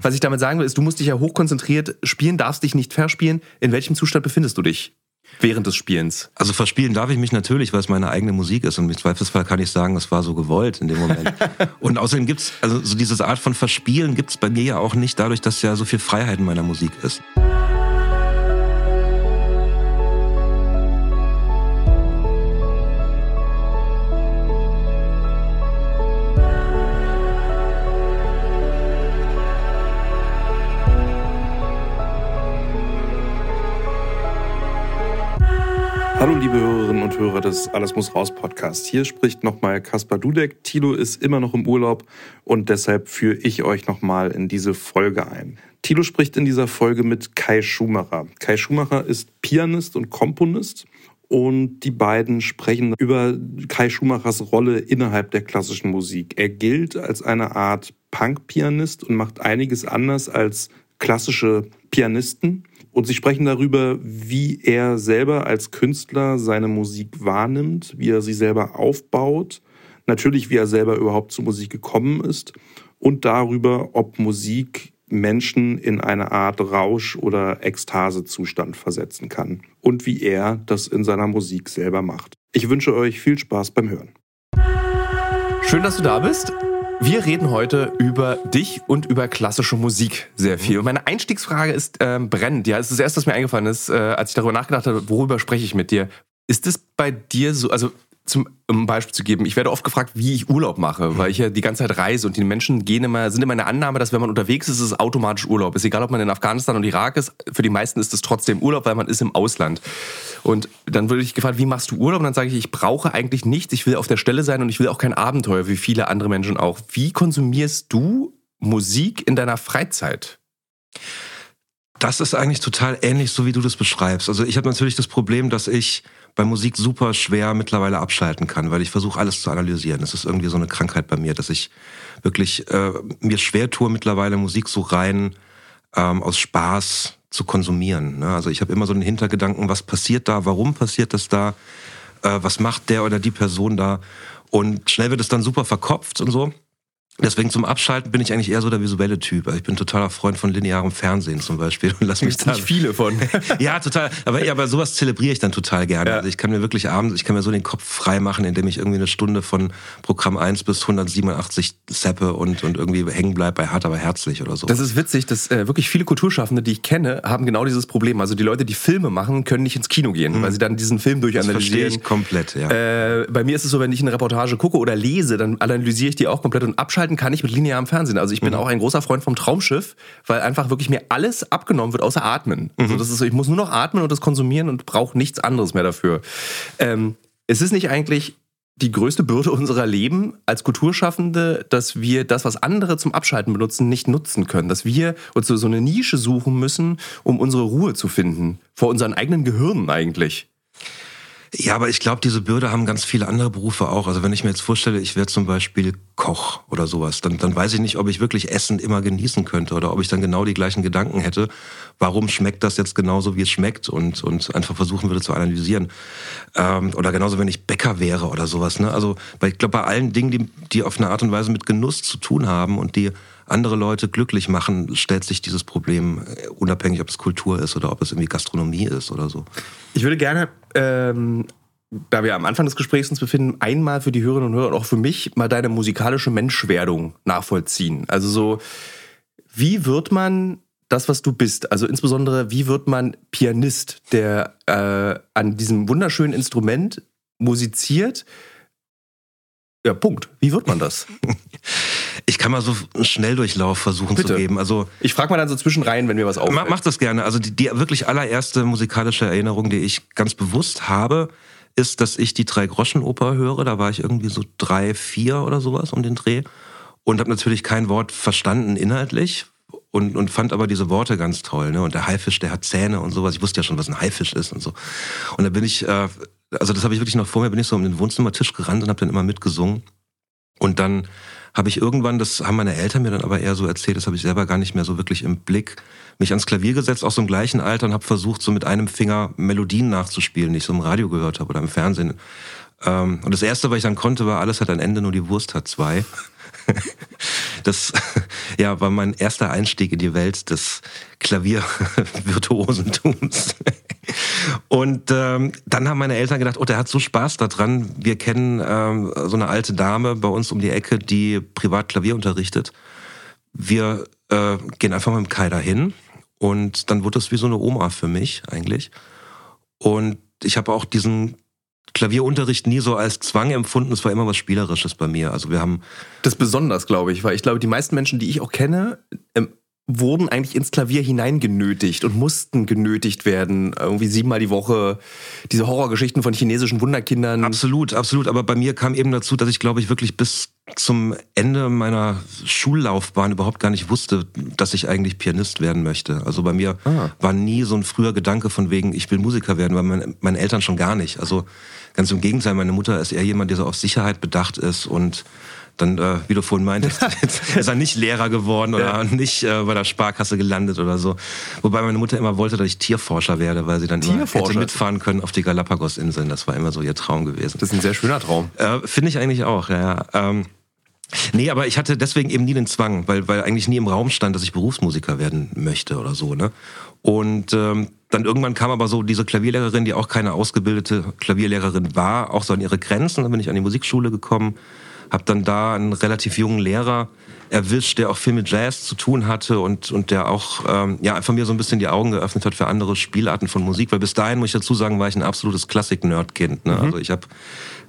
Was ich damit sagen will, ist, du musst dich ja hochkonzentriert spielen, darfst dich nicht verspielen. In welchem Zustand befindest du dich? während des Spielens? Also verspielen darf ich mich natürlich, weil es meine eigene Musik ist und im Zweifelsfall kann ich sagen, es war so gewollt in dem Moment. und außerdem gibt's also so diese Art von Verspielen gibt's bei mir ja auch nicht dadurch, dass ja so viel Freiheit in meiner Musik ist. Und Hörer des Alles muss raus Podcast. Hier spricht nochmal Kaspar Dudek. Tilo ist immer noch im Urlaub und deshalb führe ich euch nochmal in diese Folge ein. Tilo spricht in dieser Folge mit Kai Schumacher. Kai Schumacher ist Pianist und Komponist und die beiden sprechen über Kai Schumachers Rolle innerhalb der klassischen Musik. Er gilt als eine Art Punk-Pianist und macht einiges anders als klassische Pianisten. Und sie sprechen darüber, wie er selber als Künstler seine Musik wahrnimmt, wie er sie selber aufbaut, natürlich wie er selber überhaupt zur Musik gekommen ist und darüber, ob Musik Menschen in eine Art Rausch- oder Ekstasezustand versetzen kann und wie er das in seiner Musik selber macht. Ich wünsche euch viel Spaß beim Hören. Schön, dass du da bist. Wir reden heute über dich und über klassische Musik sehr viel. Und meine Einstiegsfrage ist ähm, brennend. Ja, es ist das erste, was mir eingefallen ist, äh, als ich darüber nachgedacht habe, worüber spreche ich mit dir. Ist es bei dir so, also zum, um Beispiel zu geben, ich werde oft gefragt, wie ich Urlaub mache, weil ich ja die ganze Zeit reise und die Menschen gehen immer, sind immer eine Annahme, dass wenn man unterwegs ist, ist es automatisch Urlaub. Ist egal, ob man in Afghanistan und Irak ist, für die meisten ist es trotzdem Urlaub, weil man ist im Ausland. Und dann würde ich gefragt, wie machst du Urlaub? Und dann sage ich, ich brauche eigentlich nichts, ich will auf der Stelle sein und ich will auch kein Abenteuer, wie viele andere Menschen auch. Wie konsumierst du Musik in deiner Freizeit? Das ist eigentlich total ähnlich, so wie du das beschreibst. Also ich habe natürlich das Problem, dass ich bei Musik super schwer mittlerweile abschalten kann, weil ich versuche alles zu analysieren. Das ist irgendwie so eine Krankheit bei mir, dass ich wirklich äh, mir schwer tue, mittlerweile Musik so rein ähm, aus Spaß zu konsumieren. Ne? Also ich habe immer so einen Hintergedanken, was passiert da, warum passiert das da, äh, was macht der oder die Person da. Und schnell wird es dann super verkopft und so. Deswegen zum Abschalten bin ich eigentlich eher so der visuelle Typ. Also ich bin totaler Freund von linearem Fernsehen zum Beispiel und lass mich da nicht viele von. ja, total. Aber ja, aber sowas zelebriere ich dann total gerne. Ja. Also ich kann mir wirklich abends, ich kann mir so den Kopf frei machen, indem ich irgendwie eine Stunde von Programm 1 bis 187 seppe und, und irgendwie hängen bleib bei hart aber herzlich oder so. Das ist witzig, dass äh, wirklich viele Kulturschaffende, die ich kenne, haben genau dieses Problem. Also die Leute, die Filme machen, können nicht ins Kino gehen, mhm. weil sie dann diesen Film durchanalysieren. Das verstehe ich komplett, ja. Äh, bei mir ist es so, wenn ich eine Reportage gucke oder lese, dann analysiere ich die auch komplett und abschalten kann ich mit linearem Fernsehen. Also ich bin mhm. auch ein großer Freund vom Traumschiff, weil einfach wirklich mir alles abgenommen wird, außer Atmen. Mhm. Also das ist so, ich muss nur noch atmen und das konsumieren und brauche nichts anderes mehr dafür. Ähm, es ist nicht eigentlich die größte Bürde unserer Leben als Kulturschaffende, dass wir das, was andere zum Abschalten benutzen, nicht nutzen können. Dass wir uns so eine Nische suchen müssen, um unsere Ruhe zu finden. Vor unseren eigenen Gehirnen eigentlich. Ja, aber ich glaube, diese Bürde haben ganz viele andere Berufe auch. Also wenn ich mir jetzt vorstelle, ich wäre zum Beispiel Koch oder sowas, dann, dann weiß ich nicht, ob ich wirklich Essen immer genießen könnte oder ob ich dann genau die gleichen Gedanken hätte. Warum schmeckt das jetzt genauso, wie es schmeckt und, und einfach versuchen würde zu analysieren. Ähm, oder genauso, wenn ich Bäcker wäre oder sowas. Ne? Also ich glaube, bei allen Dingen, die, die auf eine Art und Weise mit Genuss zu tun haben und die andere Leute glücklich machen, stellt sich dieses Problem äh, unabhängig, ob es Kultur ist oder ob es irgendwie Gastronomie ist oder so. Ich würde gerne, ähm, da wir am Anfang des Gesprächs uns befinden, einmal für die Hörerinnen und Hörer und auch für mich mal deine musikalische Menschwerdung nachvollziehen. Also so, wie wird man das, was du bist. Also insbesondere, wie wird man Pianist, der äh, an diesem wunderschönen Instrument musiziert? Ja, Punkt. Wie wird man das? Ich kann mal so einen Schnelldurchlauf versuchen Bitte. zu geben. Also ich frage mal dann so zwischenrein, wenn wir was auffällt. Mach, mach das gerne. Also die, die wirklich allererste musikalische Erinnerung, die ich ganz bewusst habe, ist, dass ich die Drei-Groschen-Oper höre. Da war ich irgendwie so drei, vier oder sowas um den Dreh und habe natürlich kein Wort verstanden inhaltlich und, und fand aber diese Worte ganz toll. Ne? Und der Haifisch, der hat Zähne und sowas. Ich wusste ja schon, was ein Haifisch ist und so. Und da bin ich, äh, also das habe ich wirklich noch vor mir, bin ich so um den Wohnzimmertisch gerannt und habe dann immer mitgesungen. Und dann habe ich irgendwann, das haben meine Eltern mir dann aber eher so erzählt, das habe ich selber gar nicht mehr so wirklich im Blick, mich ans Klavier gesetzt, auch so im gleichen Alter und habe versucht, so mit einem Finger Melodien nachzuspielen, die ich so im Radio gehört habe oder im Fernsehen. Ähm, und das Erste, was ich dann konnte, war, alles hat ein Ende, nur die Wurst hat zwei. das ja, war mein erster Einstieg in die Welt des Klaviervirtuosentums. Und ähm, dann haben meine Eltern gedacht, oh, der hat so Spaß daran. Wir kennen ähm, so eine alte Dame bei uns um die Ecke, die privat Klavier unterrichtet. Wir äh, gehen einfach mit Kai dahin und dann wurde es wie so eine Oma für mich eigentlich. Und ich habe auch diesen Klavierunterricht nie so als Zwang empfunden. Es war immer was Spielerisches bei mir. Also wir haben. Das besonders, glaube ich, weil ich glaube, die meisten Menschen, die ich auch kenne, ähm, wurden eigentlich ins Klavier hineingenötigt und mussten genötigt werden, irgendwie siebenmal die Woche diese Horrorgeschichten von chinesischen Wunderkindern. Absolut, absolut. Aber bei mir kam eben dazu, dass ich, glaube ich, wirklich bis zum Ende meiner Schullaufbahn überhaupt gar nicht wusste, dass ich eigentlich Pianist werden möchte. Also bei mir ah. war nie so ein früher Gedanke von wegen, ich will Musiker werden, weil meine, meine Eltern schon gar nicht. Also ganz im Gegenteil, meine Mutter ist eher jemand, der so auf Sicherheit bedacht ist und dann, äh, wie du vorhin meintest, ist er nicht Lehrer geworden oder ja. nicht äh, bei der Sparkasse gelandet oder so. Wobei meine Mutter immer wollte, dass ich Tierforscher werde, weil sie dann immer hätte mitfahren können auf die Galapagos-Inseln. Das war immer so ihr Traum gewesen. Das ist ein sehr schöner Traum. Äh, Finde ich eigentlich auch, ja. ja. Ähm, Nee, aber ich hatte deswegen eben nie den Zwang, weil, weil eigentlich nie im Raum stand, dass ich Berufsmusiker werden möchte oder so. Ne? Und ähm, dann irgendwann kam aber so diese Klavierlehrerin, die auch keine ausgebildete Klavierlehrerin war, auch so an ihre Grenzen. Dann bin ich an die Musikschule gekommen habe dann da einen relativ jungen Lehrer erwischt, der auch viel mit Jazz zu tun hatte und, und der auch ähm, ja, einfach mir so ein bisschen die Augen geöffnet hat für andere Spielarten von Musik, weil bis dahin, muss ich dazu sagen, war ich ein absolutes Klassik-Nerd-Kind. Ne? Mhm. Also ich habe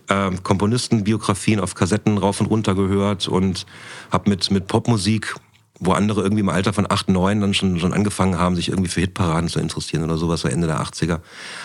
ähm, Komponistenbiografien auf Kassetten rauf und runter gehört und habe mit, mit Popmusik wo andere irgendwie im Alter von 8, 9 dann schon, schon angefangen haben, sich irgendwie für Hitparaden zu interessieren oder sowas, so Ende der 80er,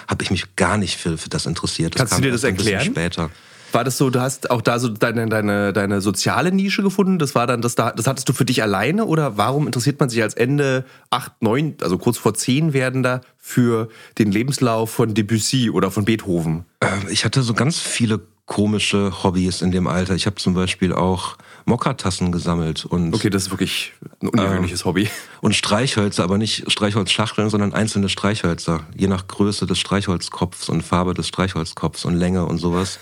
habe ich mich gar nicht für, für das interessiert. Das Kannst du dir das erklären? später. War das so, du hast auch da so deine, deine, deine soziale Nische gefunden? Das war dann, das, das hattest du für dich alleine oder warum interessiert man sich als Ende 8, 9, also kurz vor 10 werdender für den Lebenslauf von Debussy oder von Beethoven? Ähm, ich hatte so ganz viele komische Hobbys in dem Alter. Ich habe zum Beispiel auch Mokka-Tassen gesammelt und okay, das ist wirklich ein ungewöhnliches ähm, Hobby und Streichhölzer, aber nicht Streichholzschachteln, sondern einzelne Streichhölzer, je nach Größe des Streichholzkopfs und Farbe des Streichholzkopfs und Länge und sowas.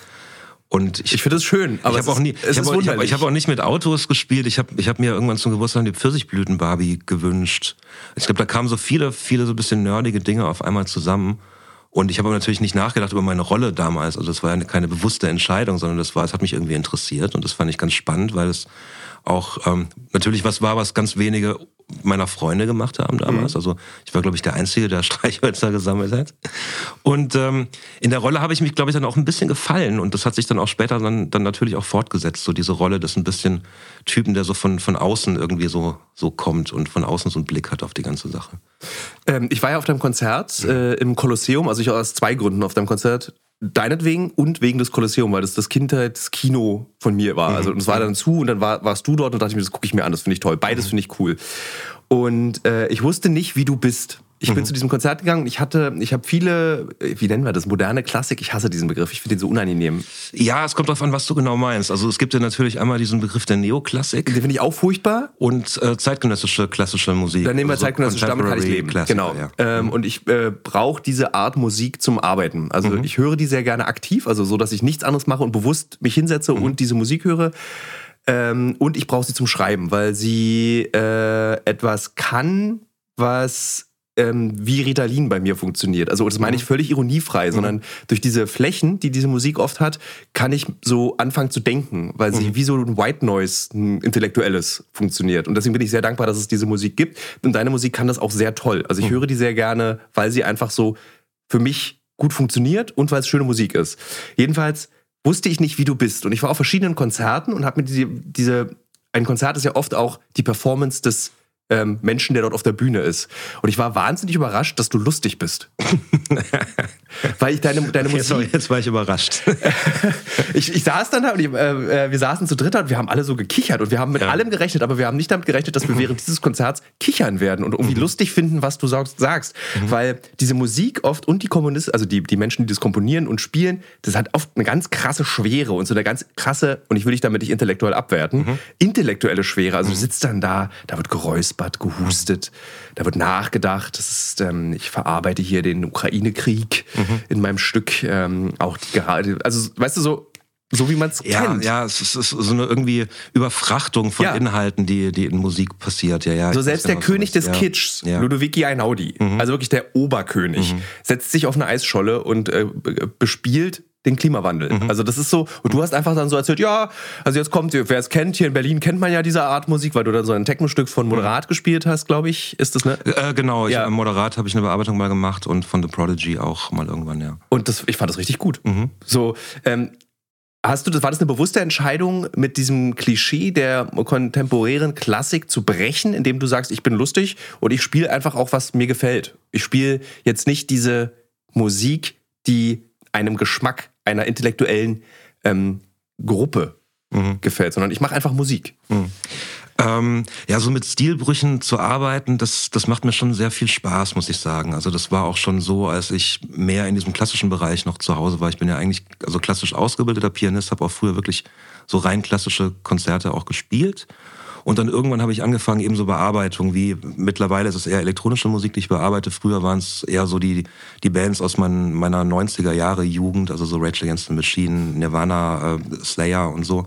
Und ich, ich finde es schön, aber ich habe auch nie, ich habe auch, hab, hab auch, nicht mit Autos gespielt. Ich habe ich hab mir irgendwann zum Geburtstag die Pfirsichblüten Barbie gewünscht. Ich glaube, da kamen so viele, viele so ein bisschen nerdige Dinge auf einmal zusammen. Und ich habe aber natürlich nicht nachgedacht über meine Rolle damals. Also das war ja keine bewusste Entscheidung, sondern das war, es hat mich irgendwie interessiert und das fand ich ganz spannend, weil es auch ähm, natürlich was war, was ganz wenige meiner Freunde gemacht haben damals. Mhm. Also ich war, glaube ich, der Einzige, der Streichhölzer gesammelt hat. Und ähm, in der Rolle habe ich mich, glaube ich, dann auch ein bisschen gefallen. Und das hat sich dann auch später dann, dann natürlich auch fortgesetzt. So diese Rolle des ein bisschen Typen, der so von, von außen irgendwie so, so kommt und von außen so einen Blick hat auf die ganze Sache. Ähm, ich war ja auf deinem Konzert äh, im Kolosseum, also ich war aus zwei Gründen auf deinem Konzert deinetwegen und wegen des Kolosseum, weil das das Kindheitskino von mir war. Also es war dann zu und dann war, warst du dort und dachte ich mir, das gucke ich mir an, das finde ich toll. Beides finde ich cool. Und äh, ich wusste nicht, wie du bist. Ich bin mhm. zu diesem Konzert gegangen und ich hatte, ich habe viele, wie nennen wir das, moderne Klassik. Ich hasse diesen Begriff. Ich finde den so unangenehm. Ja, es kommt darauf an, was du genau meinst. Also es gibt ja natürlich einmal diesen Begriff der Neoklassik. Den finde ich auch furchtbar. Und äh, zeitgenössische klassische Musik. Dann nehmen wir also zeitgenössische, damit kann ich leben. Klassik, genau. Ja. Ähm, mhm. Und ich äh, brauche diese Art Musik zum Arbeiten. Also mhm. ich höre die sehr gerne aktiv, also so, dass ich nichts anderes mache und bewusst mich hinsetze mhm. und diese Musik höre. Ähm, und ich brauche sie zum Schreiben, weil sie äh, etwas kann, was ähm, wie Ritalin bei mir funktioniert. Also das meine ich mhm. völlig ironiefrei, mhm. sondern durch diese Flächen, die diese Musik oft hat, kann ich so anfangen zu denken, weil sie mhm. wie so ein White Noise, ein intellektuelles funktioniert. Und deswegen bin ich sehr dankbar, dass es diese Musik gibt. Und deine Musik kann das auch sehr toll. Also ich mhm. höre die sehr gerne, weil sie einfach so für mich gut funktioniert und weil es schöne Musik ist. Jedenfalls wusste ich nicht, wie du bist. Und ich war auf verschiedenen Konzerten und habe mir diese, diese, ein Konzert ist ja oft auch die Performance des ähm, Menschen, der dort auf der Bühne ist. Und ich war wahnsinnig überrascht, dass du lustig bist. Weil ich deine, deine Musik. Jetzt, jetzt war ich überrascht. ich, ich saß dann da und ich, äh, äh, wir saßen zu dritt und wir haben alle so gekichert und wir haben mit ja. allem gerechnet, aber wir haben nicht damit gerechnet, dass wir während dieses Konzerts kichern werden und irgendwie mhm. lustig finden, was du sagst. Mhm. Weil diese Musik oft und die Kommunisten, also die, die Menschen, die das komponieren und spielen, das hat oft eine ganz krasse Schwere und so eine ganz krasse, und ich will dich damit nicht intellektuell abwerten, mhm. intellektuelle Schwere. Also du mhm. sitzt dann da, da wird geräuspert, gehustet, da wird nachgedacht. Ist, ähm, ich verarbeite hier den Ukraine-Krieg. Mhm in meinem Stück ähm, auch die gerade, also weißt du so, so wie man es ja, kennt. Ja, es ist, es ist so eine irgendwie Überfrachtung von Ja. Inhalten, die, die in Musik passiert. Ja, ja, So selbst der genau, du König des meinst. Ja. Kitschs, Ja. Mhm. Ludovici Einaudi, also wirklich der Oberkönig, setzt sich auf eine Eisscholle und äh, be- bespielt den Klimawandel. Mhm. Also das ist so, und du hast einfach dann so erzählt, ja, also jetzt kommt, wer es kennt, hier in Berlin kennt man ja diese Art Musik, weil du dann so ein Technostück von Moderat gespielt hast, glaube ich, ist das, ne? Äh, genau, ich, Ja. im Moderat habe ich eine Bearbeitung mal gemacht und von The Prodigy auch mal irgendwann, ja. Und das, ich fand das richtig gut. Mhm. So, ähm, hast du das, war das eine bewusste Entscheidung, mit diesem Klischee der kontemporären Klassik zu brechen, indem du sagst, ich bin lustig und ich spiele einfach auch, was mir gefällt. Ich spiele jetzt nicht diese Musik, die einem Geschmack einer intellektuellen ähm, Gruppe Mhm. gefällt, sondern ich mache einfach Musik. Ähm, ja, so mit Stilbrüchen zu arbeiten, das, das macht mir schon sehr viel Spaß, muss ich sagen. Also das war auch schon so, als ich mehr in diesem klassischen Bereich noch zu Hause war. Ich bin ja eigentlich also klassisch ausgebildeter Pianist, habe auch früher wirklich so rein klassische Konzerte auch gespielt. Und dann irgendwann habe ich angefangen, eben so Bearbeitung, wie mittlerweile ist es eher elektronische Musik, die ich bearbeite. Früher waren es eher so die, die Bands aus mein, meiner 90er Jahre Jugend, also so Rage Against the Machine, Nirvana, äh, Slayer und so.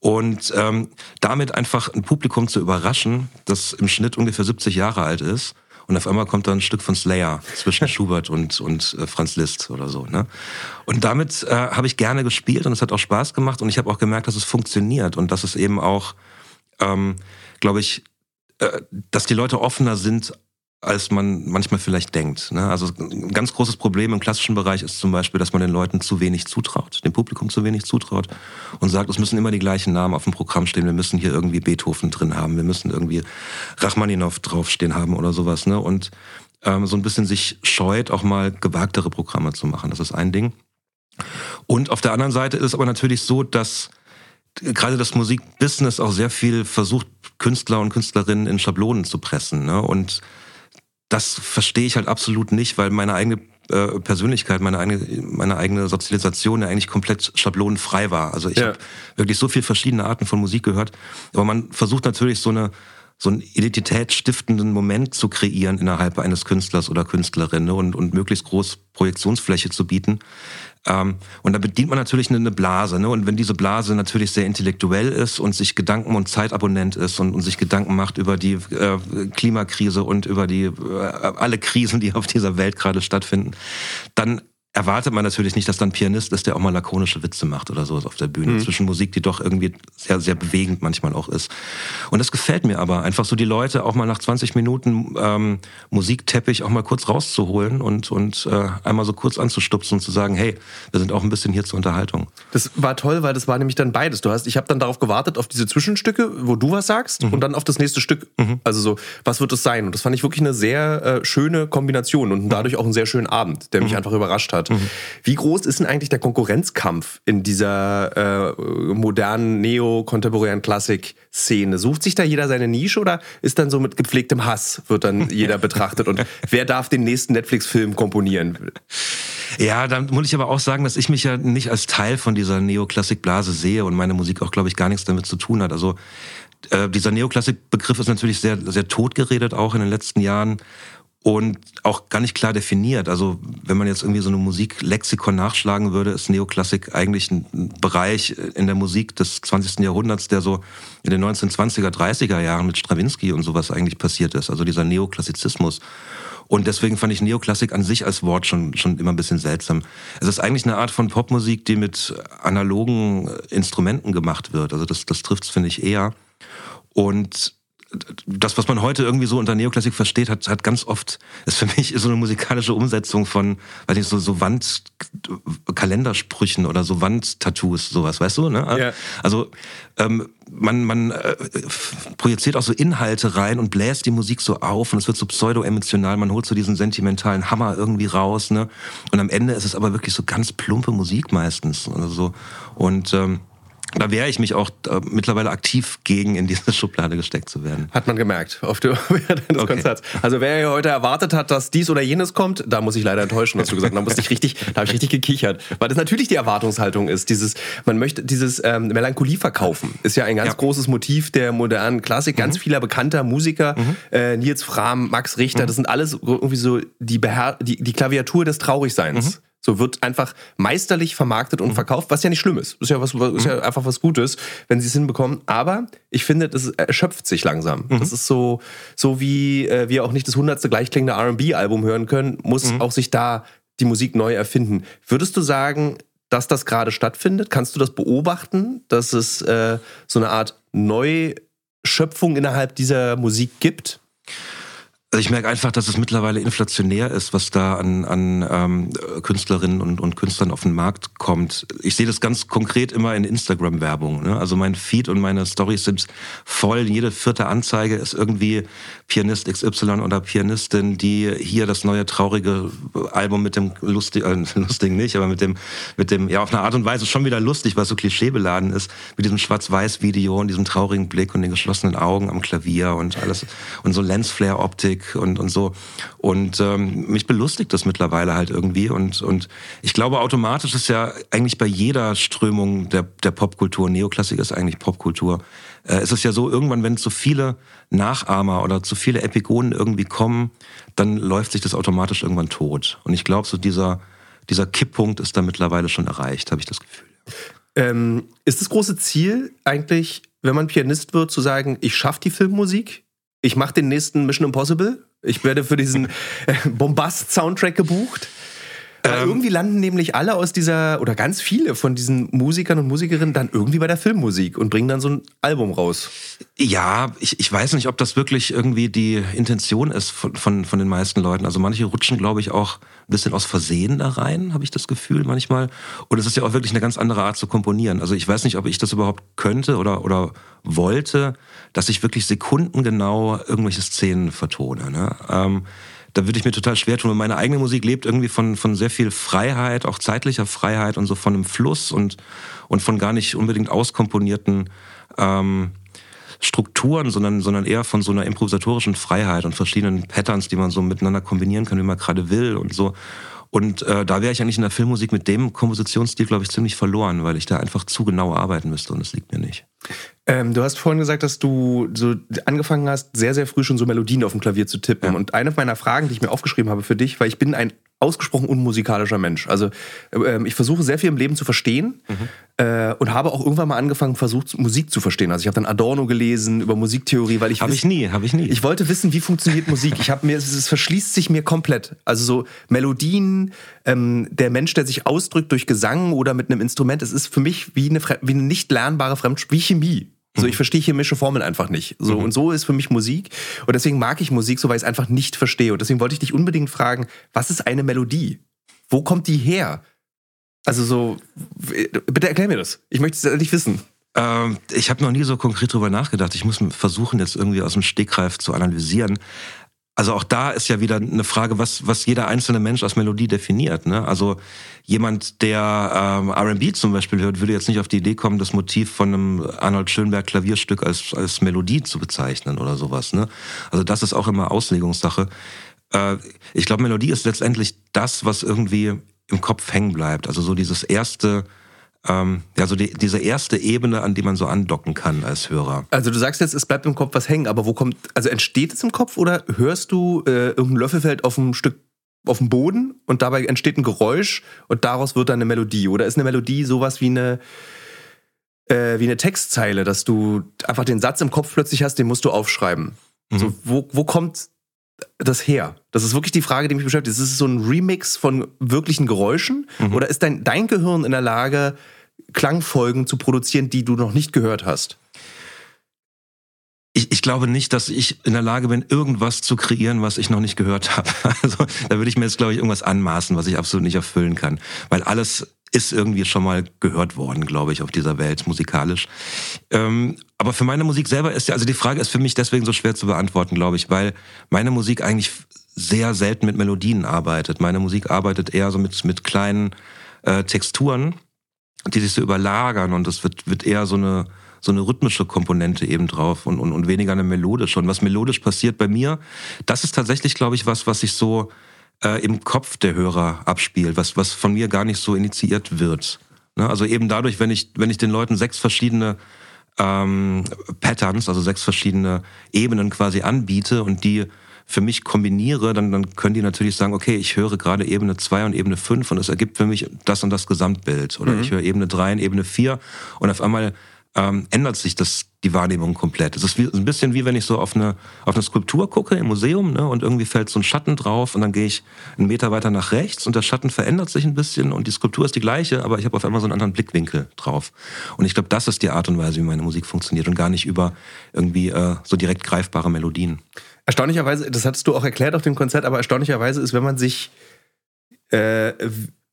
Und ähm, damit einfach ein Publikum zu überraschen, das im Schnitt ungefähr 70 Jahre alt ist. Und auf einmal kommt da ein Stück von Slayer zwischen Schubert und, und äh, Franz Liszt oder so. Ne? Und damit äh, habe ich gerne gespielt und es hat auch Spaß gemacht und ich habe auch gemerkt, dass es funktioniert und dass es eben auch, ähm, glaube ich, äh, dass die Leute offener sind, als man manchmal vielleicht denkt. Ne? Also ein ganz großes Problem im klassischen Bereich ist zum Beispiel, dass man den Leuten zu wenig zutraut, dem Publikum zu wenig zutraut und sagt, es müssen immer die gleichen Namen auf dem Programm stehen. Wir müssen hier irgendwie Beethoven drin haben, wir müssen irgendwie Rachmaninow draufstehen haben oder sowas. Ne? Und ähm, so ein bisschen sich scheut, auch mal gewagtere Programme zu machen. Das ist ein Ding. Und auf der anderen Seite ist es aber natürlich so, dass gerade das Musikbusiness auch sehr viel versucht, Künstler und Künstlerinnen in Schablonen zu pressen. Ne? Und das verstehe ich halt absolut nicht, weil meine eigene äh, Persönlichkeit, meine eigene, meine eigene Sozialisation ja eigentlich komplett schablonenfrei war. Also ich Ja. habe wirklich so viele verschiedene Arten von Musik gehört. Aber man versucht natürlich so eine so einen identitätsstiftenden Moment zu kreieren innerhalb eines Künstlers oder Künstlerin ne? und, und möglichst groß Projektionsfläche zu bieten. Ähm, und da bedient man natürlich eine, Blase. Ne? Und wenn diese Blase natürlich sehr intellektuell ist und sich Gedanken und Zeitabonnent ist und, und sich Gedanken macht über die äh, Klimakrise und über die äh, alle Krisen, die auf dieser Welt gerade stattfinden, dann erwartet man natürlich nicht, dass dann ein Pianist ist, der auch mal lakonische Witze macht oder sowas auf der Bühne. Zwischen Musik, die doch irgendwie sehr, sehr bewegend manchmal auch ist. Und das gefällt mir aber, einfach so die Leute auch mal nach 20 Minuten ähm, Musikteppich auch mal kurz rauszuholen und, und äh, einmal so kurz anzustupsen und zu sagen, hey, wir sind auch ein bisschen hier zur Unterhaltung. Das war toll, weil das war nämlich dann beides. Du hast, ich habe dann darauf gewartet, auf diese Zwischenstücke, wo du was sagst, Mhm. und dann auf das nächste Stück. Also so, was wird es sein? Und das fand ich wirklich eine sehr äh, schöne Kombination und dadurch auch einen sehr schönen Abend, der mich einfach überrascht hat. Wie groß ist denn eigentlich der Konkurrenzkampf in dieser äh, modernen, neo-kontemporären Klassik-Szene? Sucht sich da jeder seine Nische oder ist dann so mit gepflegtem Hass wird dann jeder betrachtet? Und wer darf den nächsten Netflix-Film komponieren? Ja, dann muss ich aber auch sagen, dass ich mich ja nicht als Teil von dieser Neoklassik-Blase sehe und meine Musik auch, glaube ich, gar nichts damit zu tun hat. Also äh, dieser Neoklassik-Begriff ist natürlich sehr, sehr totgeredet, auch in den letzten Jahren und auch gar nicht klar definiert. Also wenn man jetzt irgendwie so eine Musiklexikon nachschlagen würde, ist Neoklassik eigentlich ein Bereich in der Musik des 20. Jahrhunderts, der so in den 1920er, 30er Jahren mit Stravinsky und sowas eigentlich passiert ist. Also dieser Neoklassizismus. Und deswegen fand ich Neoklassik an sich als Wort schon, schon immer ein bisschen seltsam. Es ist eigentlich eine Art von Popmusik, die mit analogen Instrumenten gemacht wird. Also das, das trifft's finde ich, eher. Und das, was man heute irgendwie so unter Neoklassik versteht, hat, hat ganz oft, ist für mich so eine musikalische Umsetzung von, weiß nicht, so, so Wand, Kalendersprüchen oder so Wandtattoos, sowas, weißt du, ne? Ja. Also, ähm, man, man äh, projiziert auch so Inhalte rein und bläst die Musik so auf und es wird so pseudo-emotional, man holt so diesen sentimentalen Hammer irgendwie raus, ne? Und am Ende ist es aber wirklich so ganz plumpe Musik meistens. Also so. Und ähm, da wehre ich mich auch äh, mittlerweile aktiv gegen, in diese Schublade gesteckt zu werden. Hat man gemerkt auf der, des Okay. Konzerts. Also wer hier heute erwartet hat, dass dies oder jenes kommt, da muss ich leider enttäuschen, hast du gesagt. Da musste ich richtig, da habe ich richtig gekichert, weil das natürlich die Erwartungshaltung ist. Dieses, man möchte dieses ähm, Melancholie verkaufen, ist ja ein ganz Ja. Mhm. großes Motiv der modernen Klassik. Ganz vieler bekannter Musiker, äh, Nils Frahm, Max Richter, das sind alles irgendwie so die, Beher die, die Klaviatur des Traurigseins. So wird einfach meisterlich vermarktet und mhm. verkauft, was ja nicht schlimm ist. Ist ja was, ist ja mhm. einfach was Gutes, wenn sie es hinbekommen. Aber ich finde, das erschöpft sich langsam. Mhm. Das ist so, so wie äh, wir auch nicht das hundertste gleichklingende R&B-Album hören können, muss mhm. auch sich da die Musik neu erfinden. Würdest du sagen, dass das gerade stattfindet? Kannst du das beobachten, dass es äh, so eine Art Neuschöpfung innerhalb dieser Musik gibt? Also ich merke einfach, dass es mittlerweile inflationär ist, was da an, an ähm, Künstlerinnen und, und Künstlern auf den Markt kommt. Ich sehe das ganz konkret immer in Instagram-Werbung. Ne? Also mein Feed und meine Stories sind voll. Jede vierte Anzeige ist irgendwie Pianist XY oder Pianistin, die hier das neue traurige Album mit dem lustig, äh, lustigen nicht, aber mit dem, mit dem, ja auf eine Art und Weise schon wieder lustig, was so klischeebeladen ist, mit diesem Schwarz-Weiß-Video und diesem traurigen Blick und den geschlossenen Augen am Klavier und alles und so Lensflare-Optik Musik und, und so. Und ähm, mich belustigt das mittlerweile halt irgendwie. Und, und ich glaube, automatisch ist ja eigentlich bei jeder Strömung der, der Popkultur, Neoklassik ist eigentlich Popkultur, äh, es ja so, irgendwann, wenn zu viele Nachahmer oder zu viele Epigonen irgendwie kommen, dann läuft sich das automatisch irgendwann tot. Und ich glaube, so dieser, dieser Kipppunkt ist da mittlerweile schon erreicht, habe ich das Gefühl. Ähm, ist das große Ziel eigentlich, wenn man Pianist wird, zu sagen, ich schaffe die Filmmusik? Ich mache den nächsten Mission Impossible. Ich werde für diesen äh, Bombast-Soundtrack gebucht. Ähm, irgendwie landen nämlich alle aus dieser, oder ganz viele von diesen Musikern und Musikerinnen dann irgendwie bei der Filmmusik und bringen dann so ein Album raus. Ja, ich, ich weiß nicht, ob das wirklich irgendwie die Intention ist von, von, von den meisten Leuten. Also manche rutschen, glaube ich, auch ein bisschen aus Versehen da rein, habe ich das Gefühl manchmal. Und es ist ja auch wirklich eine ganz andere Art zu komponieren. Also ich weiß nicht, ob ich das überhaupt könnte oder, oder wollte, dass ich wirklich sekundengenau irgendwelche Szenen vertone. Ne? Ähm, da würde ich mir total schwer tun. Und meine eigene Musik lebt irgendwie von, von sehr viel Freiheit, auch zeitlicher Freiheit und so von einem Fluss und, und von gar nicht unbedingt auskomponierten ähm, Strukturen, sondern, sondern eher von so einer improvisatorischen Freiheit und verschiedenen Patterns, die man so miteinander kombinieren kann, wie man gerade will und so. Und äh, da wäre ich eigentlich in der Filmmusik mit dem Kompositionsstil, glaube ich, ziemlich verloren, weil ich da einfach zu genau arbeiten müsste und es liegt mir nicht. Ähm, du hast vorhin gesagt, dass du so angefangen hast, sehr, sehr früh schon so Melodien auf dem Klavier zu tippen. Ja. Und eine meiner Fragen, die ich mir aufgeschrieben habe für dich, weil ich bin ein ausgesprochen unmusikalischer Mensch. Also äh, ich versuche sehr viel im Leben zu verstehen mhm. äh, und habe auch irgendwann mal angefangen, versucht Musik zu verstehen. Also ich habe dann Adorno gelesen über Musiktheorie, weil ich habe ich nie, habe ich nie. Ich wollte wissen, wie funktioniert Musik. Ich habe mir, es, verschließt sich mir komplett. Also so Melodien, ähm, der Mensch, der sich ausdrückt durch Gesang oder mit einem Instrument, es ist für mich wie eine, wie eine nicht lernbare Fremdsprache, Chemie. So, ich verstehe chemische Formeln einfach nicht. So, mhm. und so ist für mich Musik. Und deswegen mag ich Musik so, weil ich es einfach nicht verstehe. Und deswegen wollte ich dich unbedingt fragen, was ist eine Melodie? Wo kommt die her? Also so, bitte erklär mir das. Ich möchte es ehrlich wissen. Ähm, ich habe noch nie so konkret drüber nachgedacht. Ich muss versuchen, jetzt irgendwie aus dem Stegreif zu analysieren. Also auch da ist ja wieder eine Frage, was, was jeder einzelne Mensch als Melodie definiert. Ne? Also jemand, der ähm, R&B zum Beispiel hört, würde jetzt nicht auf die Idee kommen, das Motiv von einem Arnold Schönberg Klavierstück als, als Melodie zu bezeichnen oder sowas. Ne? Also das ist auch immer Auslegungssache. Äh, ich glaube, Melodie ist letztendlich das, was irgendwie im Kopf hängen bleibt. Also so dieses erste ähm, ja, so die, diese erste Ebene, an die man so andocken kann als Hörer. Also du sagst jetzt, es bleibt im Kopf was hängen, aber wo kommt, also entsteht es im Kopf oder hörst du äh, irgendein Löffelfeld auf einem Stück auf dem Boden und dabei entsteht ein Geräusch und daraus wird dann eine Melodie? Oder ist eine Melodie sowas wie eine, äh, wie eine Textzeile, dass du einfach den Satz im Kopf plötzlich hast, den musst du aufschreiben? Mhm. So, wo, wo kommt das her? Das ist wirklich die Frage, die mich beschäftigt. Ist es so ein Remix von wirklichen Geräuschen? Mhm. Oder ist dein, dein Gehirn in der Lage, Klangfolgen zu produzieren, die du noch nicht gehört hast? Ich, ich, glaube nicht, dass ich in der Lage bin, irgendwas zu kreieren, was ich noch nicht gehört habe. Also da würde ich mir jetzt, glaube ich, irgendwas anmaßen, was ich absolut nicht erfüllen kann. Weil alles ist irgendwie schon mal gehört worden, glaube ich, auf dieser Welt musikalisch. Ähm, aber für meine Musik selber ist ja, also die Frage ist für mich deswegen so schwer zu beantworten, glaube ich, weil meine Musik eigentlich sehr selten mit Melodien arbeitet. Meine Musik arbeitet eher so mit, mit kleinen äh, Texturen, die sich so überlagern und es wird, wird eher so eine, so eine rhythmische Komponente eben drauf und, und, und weniger eine melodische. Und was melodisch passiert bei mir, das ist tatsächlich, glaube ich, was, was ich so äh, im Kopf der Hörer abspielt, was, was von mir gar nicht so initiiert wird. Ne? Also eben dadurch, wenn ich, wenn ich den Leuten sechs verschiedene ähm, Patterns, also sechs verschiedene Ebenen quasi anbiete und die für mich kombiniere, dann, dann können die natürlich sagen, okay, ich höre gerade Ebene 2 und Ebene 5 und es ergibt für mich das und das Gesamtbild. Oder mhm. ich höre Ebene 3 und Ebene 4 und auf einmal ähm, ändert sich das die Wahrnehmung komplett. Es ist wie, ein bisschen wie wenn ich so auf eine, auf eine Skulptur gucke im Museum ne, und irgendwie fällt so ein Schatten drauf und dann gehe ich einen Meter weiter nach rechts und der Schatten verändert sich ein bisschen und die Skulptur ist die gleiche, aber ich habe auf einmal so einen anderen Blickwinkel drauf. Und ich glaube, das ist die Art und Weise, wie meine Musik funktioniert und gar nicht über irgendwie äh, so direkt greifbare Melodien. Erstaunlicherweise, das hattest du auch erklärt auf dem Konzert, aber erstaunlicherweise ist, wenn man sich äh,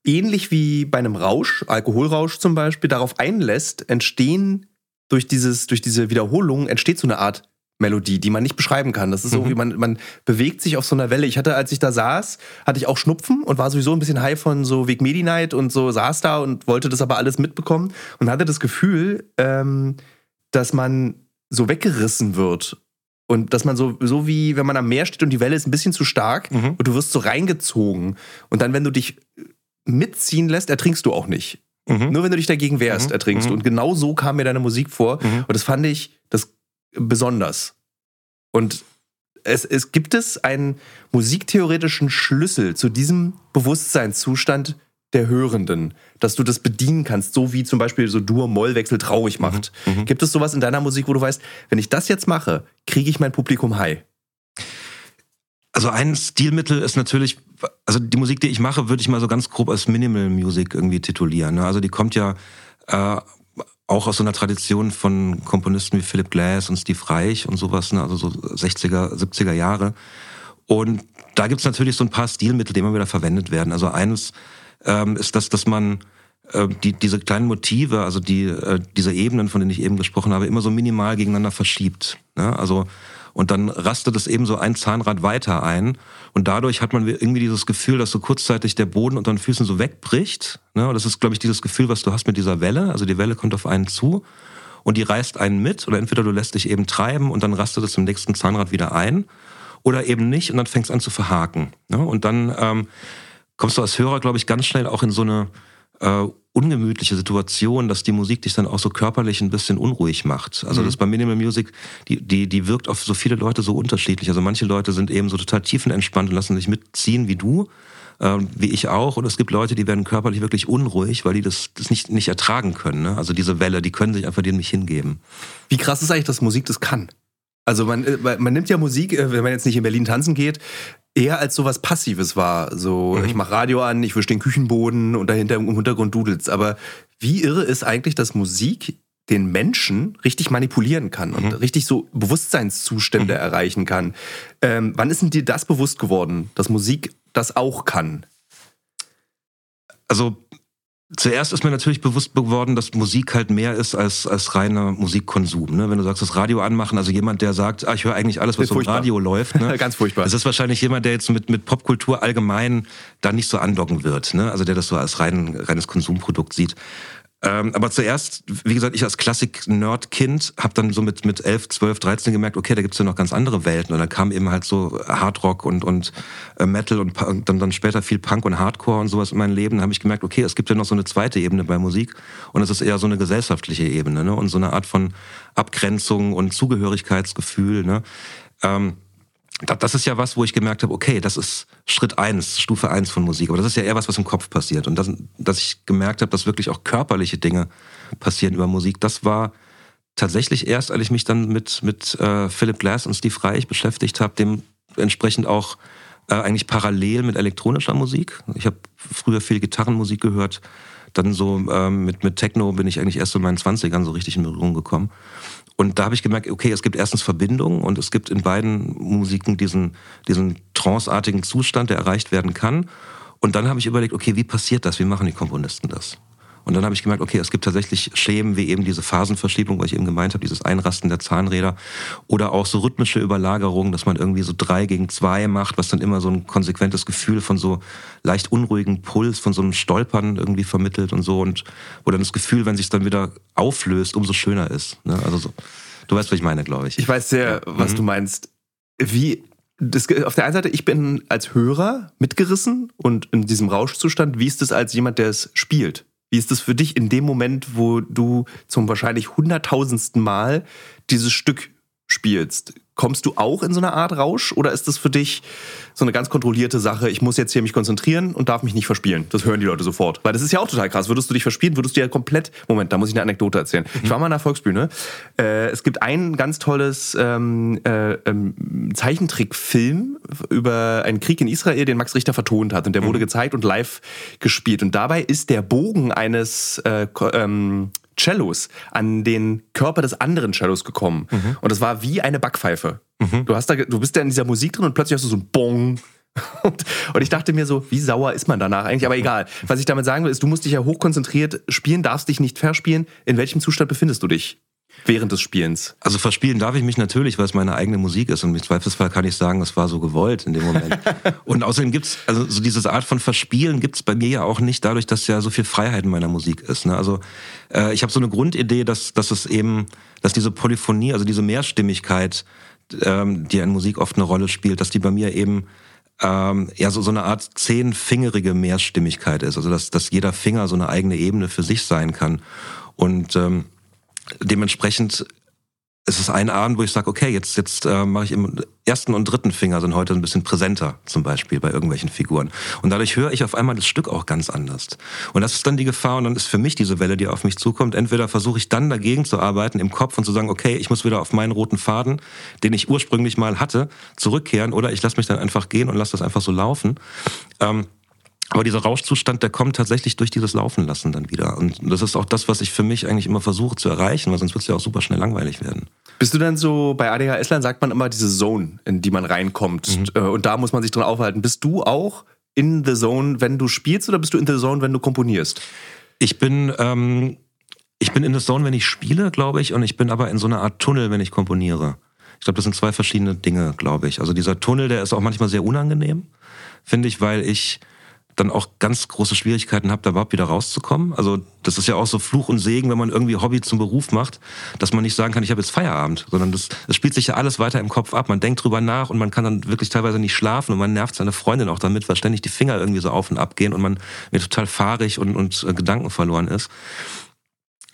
ähnlich wie bei einem Rausch, Alkoholrausch zum Beispiel, darauf einlässt, entstehen durch, dieses, durch diese Wiederholung entsteht so eine Art Melodie, die man nicht beschreiben kann. Das ist so, mhm. wie man, man bewegt sich auf so einer Welle. Ich hatte, als ich da saß, hatte ich auch Schnupfen und war sowieso ein bisschen high von so Weg Medi Night und so saß da und wollte das aber alles mitbekommen und hatte das Gefühl, ähm, dass man so weggerissen wird. Und dass man so, so wie wenn man am Meer steht und die Welle ist ein bisschen zu stark mhm. und du wirst so reingezogen. Und dann, wenn du dich mitziehen lässt, ertrinkst du auch nicht. Mhm. Nur wenn du dich dagegen wehrst, mhm. ertrinkst du. Mhm. Und genau so kam mir deine Musik vor. Mhm. Und das fand ich das besonders. Und es, es gibt es einen musiktheoretischen Schlüssel zu diesem Bewusstseinszustand der Hörenden, dass du das bedienen kannst, so wie zum Beispiel so Dur-Moll-Wechsel traurig macht. Mhm. mhm. Gibt es sowas in deiner Musik, wo du weißt, wenn ich das jetzt mache, kriege ich mein Publikum high? Also ein Stilmittel ist natürlich, also die Musik, die ich mache, würde ich mal so ganz grob als Minimal Music irgendwie titulieren. Ne? Also die kommt ja äh, auch aus so einer Tradition von Komponisten wie Philip Glass und Steve Reich und sowas, ne? also so 60er, 70er Jahre. Und da gibt's natürlich so ein paar Stilmittel, die immer wieder verwendet werden. Also eines ähm, ist das, dass man äh, die, diese kleinen Motive, also die, äh, diese Ebenen, von denen ich eben gesprochen habe, immer so minimal gegeneinander verschiebt. Ne? Also und dann rastet es eben so ein Zahnrad weiter ein. Und dadurch hat man irgendwie dieses Gefühl, dass so kurzzeitig der Boden unter den Füßen so wegbricht. Ne? Und das ist, glaube ich, dieses Gefühl, was du hast mit dieser Welle. Also die Welle kommt auf einen zu und die reißt einen mit. Oder entweder du lässt dich eben treiben und dann rastet es im nächsten Zahnrad wieder ein. Oder eben nicht und dann fängst an zu verhaken. Ne? Und dann ähm, kommst du als Hörer, glaube ich, ganz schnell auch in so eine äh, ungemütliche Situation, dass die Musik dich dann auch so körperlich ein bisschen unruhig macht. Also mhm. das bei Minimal Music, die, die, die wirkt auf so viele Leute so unterschiedlich. Also manche Leute sind eben so total tiefenentspannt und lassen sich mitziehen wie du, äh, wie ich auch. Und es gibt Leute, die werden körperlich wirklich unruhig, weil die das, das nicht, nicht ertragen können. Ne? Also diese Welle, die können sich einfach dem nicht hingeben. Wie krass ist eigentlich, dass Musik das kann? Also man, äh, man nimmt ja Musik, äh, wenn man jetzt nicht in Berlin tanzen geht, eher als sowas Passives war. So, mhm. ich mache Radio an, ich wische den Küchenboden und dahinter im Hintergrund dudelt's. Aber wie irre ist eigentlich, dass Musik den Menschen richtig manipulieren kann und mhm. richtig so Bewusstseinszustände mhm. erreichen kann. Ähm, wann ist denn dir das bewusst geworden, dass Musik das auch kann? Also Zuerst ist mir natürlich bewusst geworden, dass Musik halt mehr ist als, als reiner Musikkonsum. Ne? Wenn du sagst, das Radio anmachen, also jemand, der sagt, ah, ich höre eigentlich alles, was so im Radio läuft. Ne? Ganz furchtbar. Das ist wahrscheinlich jemand, der jetzt mit, mit Popkultur allgemein da nicht so andocken wird. Ne? Also der das so als rein, reines Konsumprodukt sieht. Ähm, aber zuerst, wie gesagt, ich als Klassik-Nerd-Kind habe dann so mit, mit 11, 12, 13 gemerkt, okay, da gibt's ja noch ganz andere Welten. Und dann kam eben halt so Hardrock und, und äh, Metal und, dann, dann später viel Punk und Hardcore und sowas in meinem Leben. Da habe ich gemerkt, okay, es gibt ja noch so eine zweite Ebene bei Musik. Und es ist eher so eine gesellschaftliche Ebene ne? und so eine Art von Abgrenzung und Zugehörigkeitsgefühl. Ne? Ähm, das ist ja was, wo ich gemerkt habe, okay, das ist Schritt eins, Stufe eins von Musik. Aber das ist ja eher was, was im Kopf passiert. Und das, dass ich gemerkt habe, dass wirklich auch körperliche Dinge passieren über Musik, das war tatsächlich erst, als ich mich dann mit, mit äh, Philip Glass und Steve Reich beschäftigt habe, dementsprechend auch äh, eigentlich parallel mit elektronischer Musik. Ich habe früher viel Gitarrenmusik gehört. Dann so ähm, mit, mit Techno bin ich eigentlich erst in meinen Zwanzigern so richtig in Berührung gekommen. Und da habe ich gemerkt, okay, es gibt erstens Verbindungen und es gibt in beiden Musiken diesen, diesen tranceartigen Zustand, der erreicht werden kann. Und dann habe ich überlegt, okay, wie passiert das? Wie machen die Komponisten das? Und dann habe ich gemerkt, okay, es gibt tatsächlich Schemen wie eben diese Phasenverschiebung, was ich eben gemeint habe, dieses Einrasten der Zahnräder oder auch so rhythmische Überlagerungen, dass man irgendwie so drei gegen zwei macht, was dann immer so ein konsequentes Gefühl von so leicht unruhigen Puls, von so einem Stolpern irgendwie vermittelt und so und wo dann das Gefühl, wenn sich dann wieder auflöst, umso schöner ist. Ne? Also so, du weißt, was ich meine, glaube ich. Ich weiß sehr, was mhm. du meinst. Wie das, auf der einen Seite, ich bin als Hörer mitgerissen und in diesem Rauschzustand. Wie ist es als jemand, der es spielt? Wie ist es für dich in dem Moment, wo du zum wahrscheinlich hunderttausendsten Mal dieses Stück spielst, kommst du auch in so eine Art Rausch oder ist das für dich so eine ganz kontrollierte Sache, ich muss jetzt hier mich konzentrieren und darf mich nicht verspielen? Das hören die Leute sofort. Weil das ist ja auch total krass. Würdest du dich verspielen, würdest du ja komplett. Moment, da muss ich eine Anekdote erzählen. Mhm. Ich war mal in der Volksbühne. Äh, es gibt ein ganz tolles ähm, äh, ähm, Zeichentrickfilm über einen Krieg in Israel, den Max Richter vertont hat. Und der wurde mhm. gezeigt und live gespielt. Und dabei ist der Bogen eines äh, ähm, Cellos an den Körper des anderen Cellos gekommen. Mhm. Und das war wie eine Backpfeife. Mhm. Du, hast da, du bist da in dieser Musik drin und plötzlich hast du so ein Bong. Und, und, ich dachte mir so, wie sauer ist man danach eigentlich? Aber egal. Was ich damit sagen will, ist, du musst dich ja hochkonzentriert spielen, darfst dich nicht verspielen. In welchem Zustand befindest du dich? Während des Spielens? Also verspielen darf ich mich natürlich, weil es meine eigene Musik ist. Und im Zweifelsfall kann ich sagen, es war so gewollt in dem Moment. und außerdem gibt's also so diese Art von Verspielen gibt's bei mir ja auch nicht dadurch, dass ja so viel Freiheit in meiner Musik ist. Ne? Also äh, ich habe so eine Grundidee, dass, dass es eben, dass diese Polyphonie, also diese Mehrstimmigkeit, ähm, die in Musik oft eine Rolle spielt, dass die bei mir eben ähm, ja so, so eine Art zehnfingerige Mehrstimmigkeit ist. Also dass, dass jeder Finger so eine eigene Ebene für sich sein kann. Und ähm, dementsprechend ist es ein Abend, wo ich sage, okay, jetzt, jetzt äh, mache ich im ersten und dritten Finger sind heute ein bisschen präsenter, zum Beispiel bei irgendwelchen Figuren. Und dadurch höre ich auf einmal das Stück auch ganz anders. Und das ist dann die Gefahr und dann ist für mich diese Welle, die auf mich zukommt. Entweder versuche ich dann dagegen zu arbeiten im Kopf und zu sagen, okay, ich muss wieder auf meinen roten Faden, den ich ursprünglich mal hatte, zurückkehren oder ich lasse mich dann einfach gehen und lasse das einfach so laufen. Ähm, aber dieser Rauschzustand, der kommt tatsächlich durch dieses Laufen lassen dann wieder. Und das ist auch das, was ich für mich eigentlich immer versuche zu erreichen, weil sonst wird es ja auch super schnell langweilig werden. Bist du dann so, bei ADHS-Lern sagt man immer diese Zone, in die man reinkommt. Mhm. Äh, und da muss man sich drin aufhalten. Bist du auch in the Zone, wenn du spielst, oder bist du in the Zone, wenn du komponierst? Ich bin, ähm, ich bin in the Zone, wenn ich spiele, glaube ich, und ich bin aber in so einer Art Tunnel, wenn ich komponiere. Ich glaube, das sind zwei verschiedene Dinge, glaube ich. Also dieser Tunnel, der ist auch manchmal sehr unangenehm, finde ich, weil ich dann auch ganz große Schwierigkeiten habe, da überhaupt wieder rauszukommen. Also das ist ja auch so Fluch und Segen, wenn man irgendwie Hobby zum Beruf macht, dass man nicht sagen kann, ich habe jetzt Feierabend, sondern das, das spielt sich ja alles weiter im Kopf ab. Man denkt drüber nach und man kann dann wirklich teilweise nicht schlafen und man nervt seine Freundin auch damit, weil ständig die Finger irgendwie so auf und ab gehen und man mir total fahrig und, und äh, Gedanken verloren ist.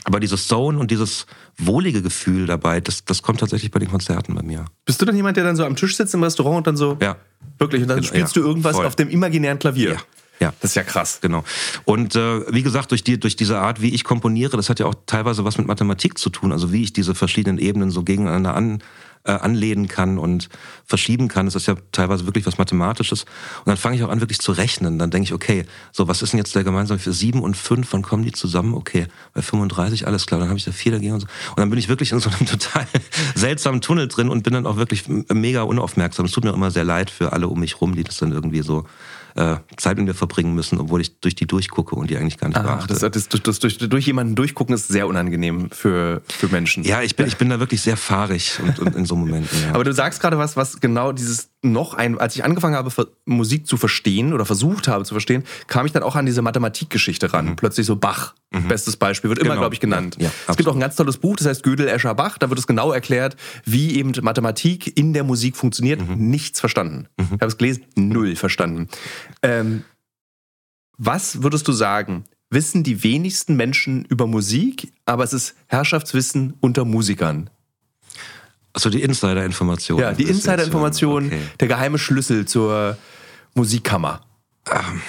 Aber dieses Zone und dieses wohlige Gefühl dabei, das, das kommt tatsächlich bei den Konzerten bei mir. Bist du dann jemand, der dann so am Tisch sitzt im Restaurant und dann so, ja. wirklich, und dann genau, spielst ja, du irgendwas voll. auf dem imaginären Klavier? Ja. Ja. Das ist ja krass. Genau. Und äh, wie gesagt, durch, die, durch diese Art, wie ich komponiere, das hat ja auch teilweise was mit Mathematik zu tun. Also wie ich diese verschiedenen Ebenen so gegeneinander an, äh, anlehnen kann und verschieben kann. Das ist ja teilweise wirklich was Mathematisches. Und dann fange ich auch an, wirklich zu rechnen. Dann denke ich, okay, so was ist denn jetzt der gemeinsame für sieben und fünf? Wann kommen die zusammen? Okay, bei 35, alles klar. Dann habe ich da vier dagegen und so. Und dann bin ich wirklich in so einem total seltsamen Tunnel drin und bin dann auch wirklich mega unaufmerksam. Es tut mir immer sehr leid für alle um mich rum, die das dann irgendwie so äh, Zeit mit mir verbringen müssen, obwohl ich durch die durchgucke und die eigentlich gar nicht ah, beachte. Das, das, das, durch, durch jemanden durchgucken ist sehr unangenehm für, für Menschen. Ja, ich bin, ich bin da wirklich sehr fahrig und, und in so Momenten. Ja. Aber du sagst gerade was, was genau dieses noch ein, als ich angefangen habe, Musik zu verstehen oder versucht habe zu verstehen, kam ich dann auch an diese Mathematikgeschichte ran. Mhm. Plötzlich so Bach, mhm. bestes Beispiel, wird genau. immer, glaube ich, genannt. Ja, ja, es gibt auch ein ganz tolles Buch, das heißt Gödel, Escher, Bach. Da wird es genau erklärt, wie eben Mathematik in der Musik funktioniert. Mhm. Nichts verstanden. Mhm. Ich habe es gelesen, null verstanden. Ähm, was würdest du sagen, wissen die wenigsten Menschen über Musik, aber es ist Herrschaftswissen unter Musikern? Also die Insider-Information. Ja, die Insider-Information, okay. der geheime Schlüssel zur Musikkammer. Ähm.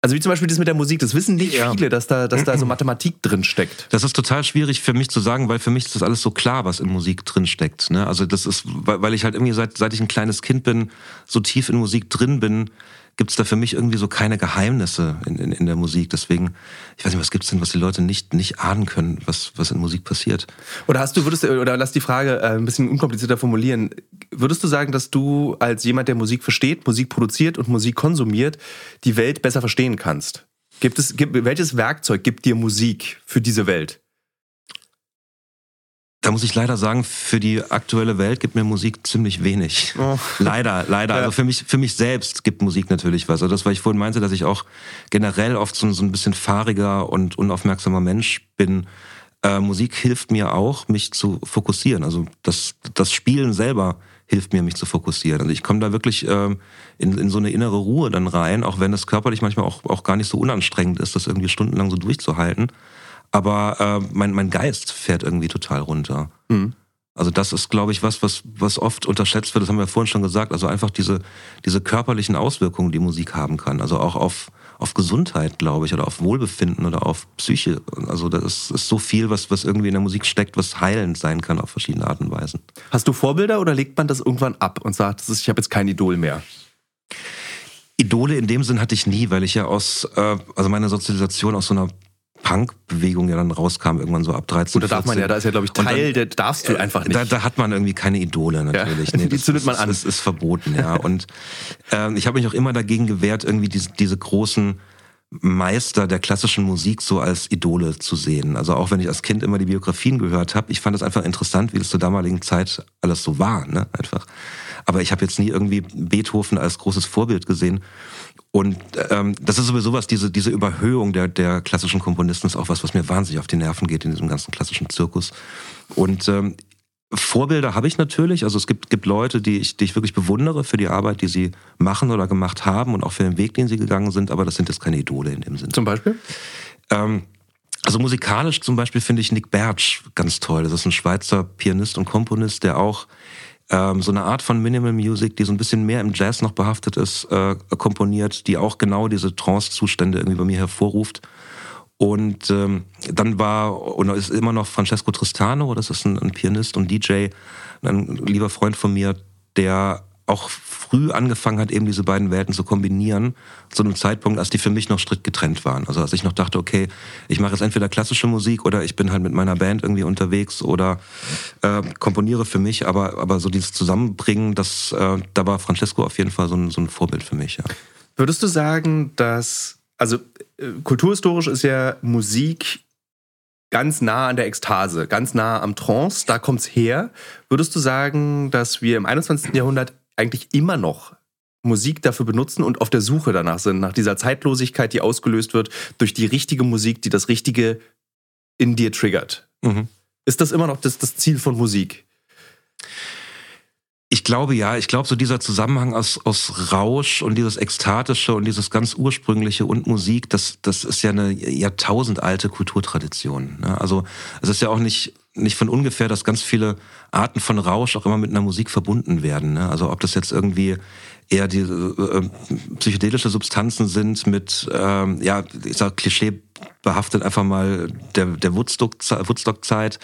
Also wie zum Beispiel das mit der Musik, das wissen nicht ja. viele, dass da, dass da so Mathematik drin steckt. Das ist total schwierig für mich zu sagen, weil für mich ist das alles so klar, was in Musik drin steckt. Ne? Also das ist, weil ich halt irgendwie seit, seit ich ein kleines Kind bin, so tief in Musik drin bin, gibt es da für mich irgendwie so keine Geheimnisse in, in, in der Musik. Deswegen, ich weiß nicht, was gibt's denn, was die Leute nicht, nicht ahnen können, was, was in Musik passiert. Oder hast du, würdest du, oder lass die Frage äh, ein bisschen unkomplizierter formulieren. Würdest du sagen, dass du als jemand, der Musik versteht, Musik produziert und Musik konsumiert, die Welt besser verstehen kannst? Gibt es, gibt, welches Werkzeug gibt dir Musik für diese Welt? Da muss ich leider sagen, für die aktuelle Welt gibt mir Musik ziemlich wenig. Oh. Leider, leider. Ja. Also für mich, für mich selbst gibt Musik natürlich was. Also das, weil ich vorhin meinte, dass ich auch generell oft so, so ein bisschen fahriger und unaufmerksamer Mensch bin. Äh, Musik hilft mir auch, mich zu fokussieren. Also das, das Spielen selber hilft mir, mich zu fokussieren. Also ich komme da wirklich äh, in, in so eine innere Ruhe dann rein, auch wenn das körperlich manchmal auch, auch gar nicht so unanstrengend ist, das irgendwie stundenlang so durchzuhalten aber äh, mein, mein Geist fährt irgendwie total runter. Mhm. Also das ist, glaube ich, was, was, was oft unterschätzt wird. Das haben wir vorhin schon gesagt. Also einfach diese, diese körperlichen Auswirkungen, die Musik haben kann. Also auch auf, auf Gesundheit, glaube ich, oder auf Wohlbefinden oder auf Psyche. Also das ist, ist so viel, was, was irgendwie in der Musik steckt, was heilend sein kann auf verschiedene Arten und Weisen. Hast du Vorbilder oder legt man das irgendwann ab und sagt, ich habe jetzt kein Idol mehr? Idole in dem Sinn hatte ich nie, weil ich ja aus, äh, also meine Sozialisation aus so einer Punk-Bewegung ja dann rauskam, irgendwann so ab 13. Und da darf man ja, da ist ja, glaube ich, Teil, dann, da darfst du einfach nicht. Da, da, hat man irgendwie keine Idole natürlich. Ja, nee, die zündet man an. Das ist, ist verboten, ja. Und äh, ich habe mich auch immer dagegen gewehrt, irgendwie diese, diese großen Meister der klassischen Musik so als Idole zu sehen. Also auch wenn ich als Kind immer die Biografien gehört habe, ich fand es einfach interessant, wie das zur damaligen Zeit alles so war, ne? Einfach. Aber ich habe jetzt nie irgendwie Beethoven als großes Vorbild gesehen. Und ähm, das ist sowieso was, diese, diese Überhöhung der, der klassischen Komponisten ist auch was, was mir wahnsinnig auf die Nerven geht in diesem ganzen klassischen Zirkus. Und ähm, Vorbilder habe ich natürlich. Also es gibt, gibt Leute, die ich, die ich wirklich bewundere für die Arbeit, die sie machen oder gemacht haben und auch für den Weg, den sie gegangen sind, aber das sind jetzt keine Idole in dem Sinne. Zum Beispiel? Ähm, also musikalisch zum Beispiel finde ich Nick Bertsch ganz toll. Das ist ein Schweizer Pianist und Komponist, der auch ähm, so eine Art von Minimal Music, die so ein bisschen mehr im Jazz noch behaftet ist, äh, komponiert, die auch genau diese Trance-Zustände irgendwie bei mir hervorruft. Und ähm, dann war und ist immer noch Francesco Tristano, das ist ein, ein Pianist und DJ, ein lieber Freund von mir, der auch früh angefangen hat, eben diese beiden Welten zu kombinieren, zu einem Zeitpunkt, als die für mich noch strikt getrennt waren. Also als ich noch dachte, okay, ich mache jetzt entweder klassische Musik oder ich bin halt mit meiner Band irgendwie unterwegs oder äh, komponiere für mich, aber, aber so dieses Zusammenbringen, das, äh, da war Francesco auf jeden Fall so ein, so ein Vorbild für mich. Ja. Würdest du sagen, dass, also kulturhistorisch ist ja Musik ganz nah an der Ekstase, ganz nah am Trance, da kommt's her. Würdest du sagen, dass wir im 21. Jahrhundert eigentlich immer noch Musik dafür benutzen und auf der Suche danach sind, nach dieser Zeitlosigkeit, die ausgelöst wird durch die richtige Musik, die das Richtige in dir triggert. Mhm. Ist das immer noch das, das Ziel von Musik? Ich glaube ja, ich glaube so dieser Zusammenhang aus, aus Rausch und dieses Ekstatische und dieses ganz Ursprüngliche und Musik, das, das ist ja eine jahrtausendalte Kulturtradition. Ne? Also es ist ja auch nicht nicht von ungefähr, dass ganz viele Arten von Rausch auch immer mit einer Musik verbunden werden. Ne? Also ob das jetzt irgendwie eher die äh, äh psychedelische Substanzen sind mit, ähm, ja, ich sag Klischee behaftet einfach mal der, der Woodstock-Zeit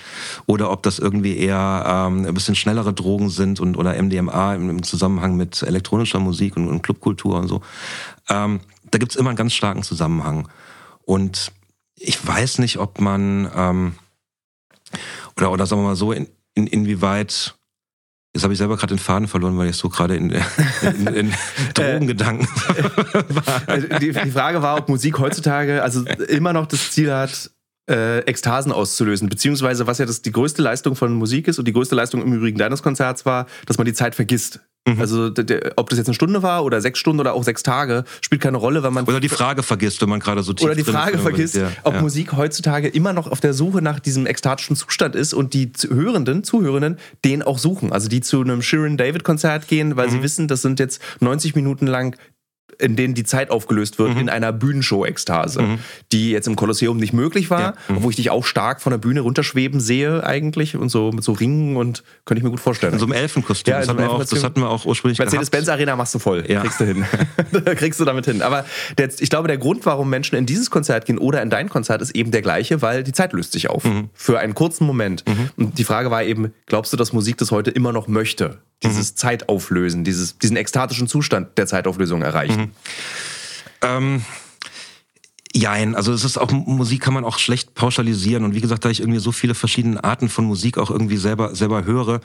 oder ob das irgendwie eher ähm, ein bisschen schnellere Drogen sind und oder MDMA im, im Zusammenhang mit elektronischer Musik und, und Clubkultur und so. Ähm, da gibt's immer einen ganz starken Zusammenhang. Und ich weiß nicht, ob man ähm, oder, oder sagen wir mal so, in, in, inwieweit Jetzt habe ich selber gerade den Faden verloren, weil ich so gerade in, in, in Drogengedanken war. Also die, die Frage war, ob Musik heutzutage also immer noch das Ziel hat, äh, Ekstasen auszulösen, beziehungsweise was ja das, die größte Leistung von Musik ist und die größte Leistung im Übrigen deines Konzerts war, dass man die Zeit vergisst. Mhm. Also ob das jetzt eine Stunde war oder sechs Stunden oder auch sechs Tage, spielt keine Rolle, weil man... Oder die Frage vergisst, wenn man gerade so tief Oder die Frage vergisst, ja, ob ja. Musik heutzutage immer noch auf der Suche nach diesem ekstatischen Zustand ist und die Hörenden, Zuhörenden, den auch suchen. Also die zu einem Sharon David Konzert gehen, weil mhm. sie wissen, das sind jetzt 90 Minuten lang in denen die Zeit aufgelöst wird mhm. in einer Bühnenshow-Ekstase, mhm. die jetzt im Kolosseum nicht möglich war, ja. mhm. wo ich dich auch stark von der Bühne runterschweben sehe eigentlich und so mit so Ringen und könnte ich mir gut vorstellen. In so einem Elfenkostüm. Ja, das, hatten wir auch, das hatten wir auch ursprünglich Mercedes-Benz Arena machst du voll. Ja. Kriegst du hin. kriegst du damit hin. Aber der, ich glaube, der Grund, warum Menschen in dieses Konzert gehen oder in dein Konzert, ist eben der gleiche, weil die Zeit löst sich auf. Mhm. Für einen kurzen Moment. Mhm. Und die Frage war eben, glaubst du, dass Musik das heute immer noch möchte? Dieses mhm. Zeitauflösen, dieses, diesen ekstatischen Zustand der Zeitauflösung erreichen? Mhm. Ähm, Jein, also es ist auch Musik kann man auch schlecht pauschalisieren und wie gesagt, da ich irgendwie so viele verschiedene Arten von Musik auch irgendwie selber selber höre,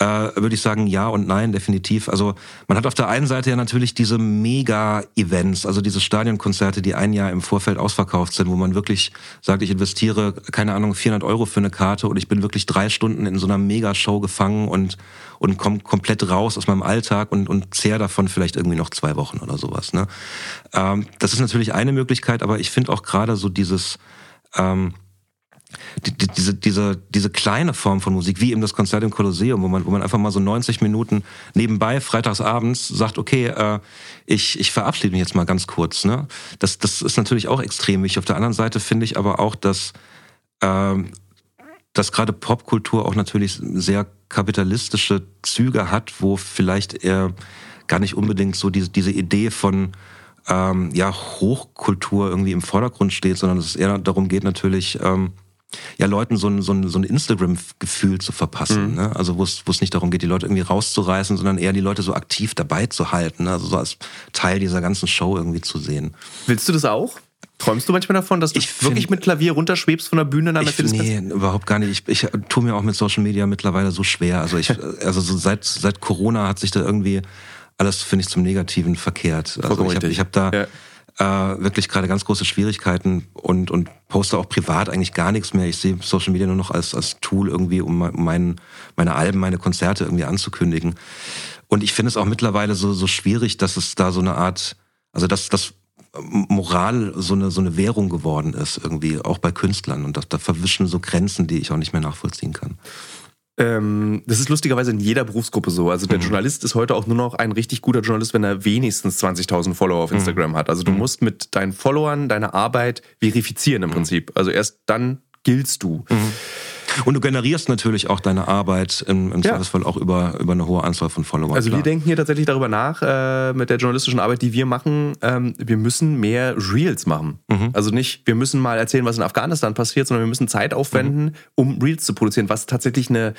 äh, würde ich sagen, ja und nein, definitiv. Also man hat auf der einen Seite ja natürlich diese Mega-Events, also diese Stadionkonzerte, die ein Jahr im Vorfeld ausverkauft sind, wo man wirklich sagt, ich investiere, keine Ahnung, 400 Euro für eine Karte und ich bin wirklich drei Stunden in so einer Mega-Show gefangen und, und komme komplett raus aus meinem Alltag und, und zehr davon vielleicht irgendwie noch zwei Wochen oder sowas. Ne? Ähm, das ist natürlich eine Möglichkeit, aber ich finde auch gerade so dieses... Ähm, die, die, diese, diese, diese kleine Form von Musik, wie eben das Konzert im Kolosseum, wo man, wo man einfach mal so 90 Minuten nebenbei, freitagsabends, sagt, okay, äh, ich, ich verabschiede mich jetzt mal ganz kurz. Ne? Das, das ist natürlich auch extrem wichtig. Auf der anderen Seite finde ich aber auch, dass, äh, dass gerade Popkultur auch natürlich sehr kapitalistische Züge hat, wo vielleicht eher gar nicht unbedingt so diese, diese Idee von ähm, ja, Hochkultur irgendwie im Vordergrund steht, sondern es eher darum geht natürlich, ähm, ja, Leuten so ein, so ein, so ein Instagram-Gefühl zu verpassen. Mhm. Ne? Also wo es, nicht darum geht, die Leute irgendwie rauszureißen, sondern eher die Leute so aktiv dabei zu halten. Ne? Also so als Teil dieser ganzen Show irgendwie zu sehen. Willst du das auch? Träumst du manchmal davon, dass du ich wirklich find, mit Klavier runterschwebst von der Bühne nach Mercedes? Nee, überhaupt gar nicht. Ich, ich tue mir auch mit Social Media mittlerweile so schwer. Also ich, also so seit, seit Corona hat sich da irgendwie alles, finde ich, zum Negativen verkehrt. Also ich habe ich hab da ja äh, wirklich gerade ganz große Schwierigkeiten und, und poste auch privat eigentlich gar nichts mehr. Ich sehe Social Media nur noch als, als Tool irgendwie, um mein, meine Alben, meine Konzerte irgendwie anzukündigen. Und ich finde es auch mittlerweile so, so schwierig, dass es da so eine Art, also dass, dass Moral so eine, so eine Währung geworden ist, irgendwie, auch bei Künstlern. Und da, da verwischen so Grenzen, die ich auch nicht mehr nachvollziehen kann. Ähm, das ist lustigerweise in jeder Berufsgruppe so. Also der mhm. Journalist ist heute auch nur noch ein richtig guter Journalist, wenn er wenigstens 20.000 Follower auf mhm. Instagram mhm. hat. Also du mhm. musst mit deinen Followern deine Arbeit verifizieren im mhm. Prinzip. Also erst dann giltst du. Und du generierst natürlich auch deine Arbeit im, im ja. Zweifelsfall auch über, über eine hohe Anzahl von Followern. Also klar. wir denken hier tatsächlich darüber nach, äh, mit der journalistischen Arbeit, die wir machen, ähm, wir müssen mehr Reels machen. Mhm. Also nicht, wir müssen mal erzählen, was in Afghanistan passiert, sondern wir müssen Zeit aufwenden, mhm. um Reels zu produzieren, was tatsächlich eine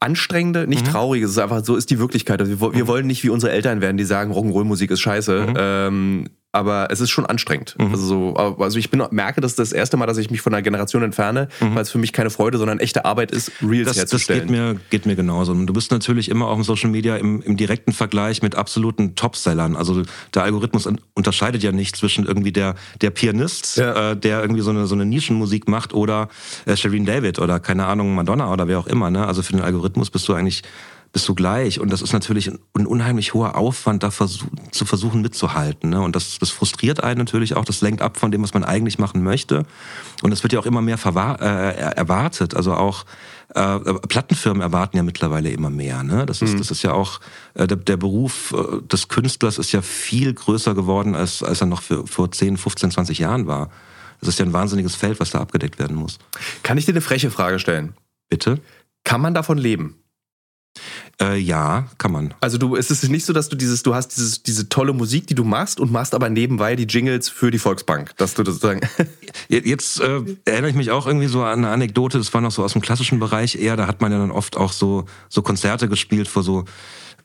anstrengende, nicht mhm. traurige, es ist einfach so ist die Wirklichkeit. Also wir, wir, mhm. wollen nicht wie unsere Eltern werden, die sagen, Rock'n'Roll-Musik ist scheiße. Mhm. Ähm, aber es ist schon anstrengend. Mhm. Also, so, also ich bin, merke, das ist das erste Mal, dass ich mich von einer Generation entferne, mhm. weil es für mich keine Freude, sondern echte Arbeit ist, Reels das, herzustellen. Das geht mir, geht mir genauso. Und du bist natürlich immer auf Social Media im, im direkten Vergleich mit absoluten Topsellern. Also der Algorithmus unterscheidet ja nicht zwischen irgendwie der, der Pianist, ja. äh, der irgendwie so eine, so eine Nischenmusik macht oder äh, Shireen David oder keine Ahnung, Madonna oder wer auch immer. Ne? Also für den Algorithmus bist du eigentlich bist du gleich. Und das ist natürlich ein, unheimlich hoher Aufwand, da versuch, zu versuchen mitzuhalten. Ne? Und das, das frustriert einen natürlich auch, das lenkt ab von dem, was man eigentlich machen möchte. Und es wird ja auch immer mehr äh, erwartet. Also auch äh, Plattenfirmen erwarten ja mittlerweile immer mehr. Ne? Das, ist, mhm. das ist ja auch, äh, der, der, Beruf äh, des Künstlers ist ja viel größer geworden, als, als er noch für, vor 10, 15, 20 Jahren war. Das ist ja ein wahnsinniges Feld, was da abgedeckt werden muss. Kann ich dir eine freche Frage stellen? Bitte? Kann man davon leben? Äh, ja, kann man. Also du, es ist nicht so, dass du dieses, du hast dieses, diese tolle Musik, die du machst und machst aber nebenbei die Jingles für die Volksbank, dass du das sozusagen. Jetzt äh, erinnere ich mich auch irgendwie so an eine Anekdote, das war noch so aus dem klassischen Bereich eher, da hat man ja dann oft auch so, so Konzerte gespielt vor so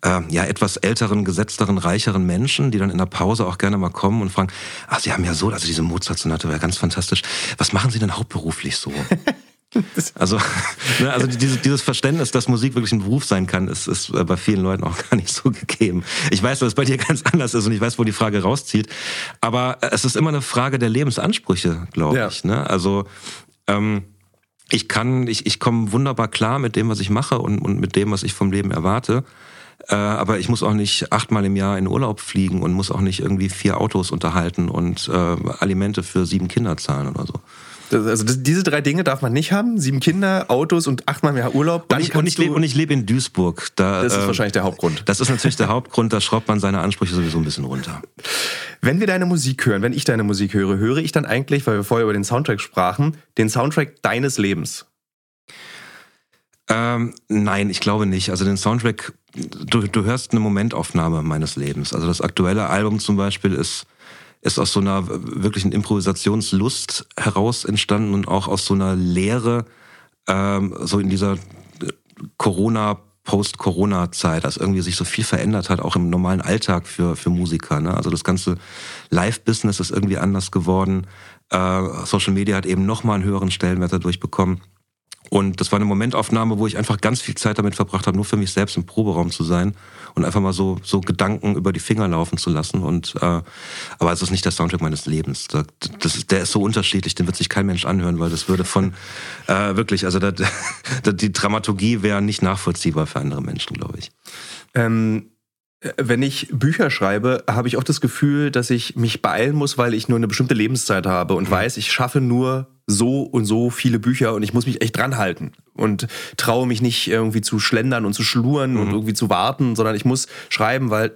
äh, ja, etwas älteren, gesetzteren, reicheren Menschen, die dann in der Pause auch gerne mal kommen und fragen, ach, Sie haben ja so, also diese Mozart-Sonate war ja ganz fantastisch. Was machen Sie denn hauptberuflich so? Also, ne, also dieses, dieses Verständnis, dass Musik wirklich ein Beruf sein kann, ist, ist bei vielen Leuten auch gar nicht so gegeben. Ich weiß, dass es bei dir ganz anders ist und ich weiß, wo die Frage rauszieht. Aber es ist immer eine Frage der Lebensansprüche, glaube ja. ich. Ne? Also ähm, ich kann, ich, ich komme wunderbar klar mit dem, was ich mache und, und mit dem, was ich vom Leben erwarte. Äh, aber ich muss auch nicht achtmal im Jahr in Urlaub fliegen und muss auch nicht irgendwie vier Autos unterhalten und äh, Alimente für sieben Kinder zahlen oder so. Also das, diese drei Dinge darf man nicht haben. Sieben Kinder, Autos und achtmal mehr Urlaub. und ich, und ich lebe leb in Duisburg. Da, das ist äh, wahrscheinlich der Hauptgrund. Das ist natürlich der Hauptgrund. Da schraubt man seine Ansprüche sowieso ein bisschen runter. Wenn wir deine Musik hören, wenn ich deine Musik höre, höre ich dann eigentlich, weil wir vorher über den Soundtrack sprachen, den Soundtrack deines Lebens? Ähm, nein, ich glaube nicht. Also den Soundtrack, du, du hörst eine Momentaufnahme meines Lebens. Also das aktuelle Album zum Beispiel ist ist aus so einer wirklichen Improvisationslust heraus entstanden und auch aus so einer Lehre, ähm, so in dieser äh, Corona- Post-Corona-Zeit, dass irgendwie sich so viel verändert hat, auch im normalen Alltag für, für Musiker. Ne? Also das ganze Live-Business ist irgendwie anders geworden. Äh, Social Media hat eben nochmal einen höheren Stellenwert dadurch bekommen. Und das war eine Momentaufnahme, wo ich einfach ganz viel Zeit damit verbracht habe, nur für mich selbst im Proberaum zu sein und einfach mal so, so Gedanken über die Finger laufen zu lassen. Und äh, aber es ist nicht der Soundtrack meines Lebens. Das ist, der ist so unterschiedlich, den wird sich kein Mensch anhören, weil das würde von äh, wirklich, also da, da, die Dramaturgie wäre nicht nachvollziehbar für andere Menschen, glaube ich. Ähm wenn ich Bücher schreibe, habe ich auch das Gefühl, dass ich mich beeilen muss, weil ich nur eine bestimmte Lebenszeit habe und mhm. weiß, ich schaffe nur so und so viele Bücher und ich muss mich echt dran halten und traue mich nicht irgendwie zu schlendern und zu schluren mhm. und irgendwie zu warten, sondern ich muss schreiben, weil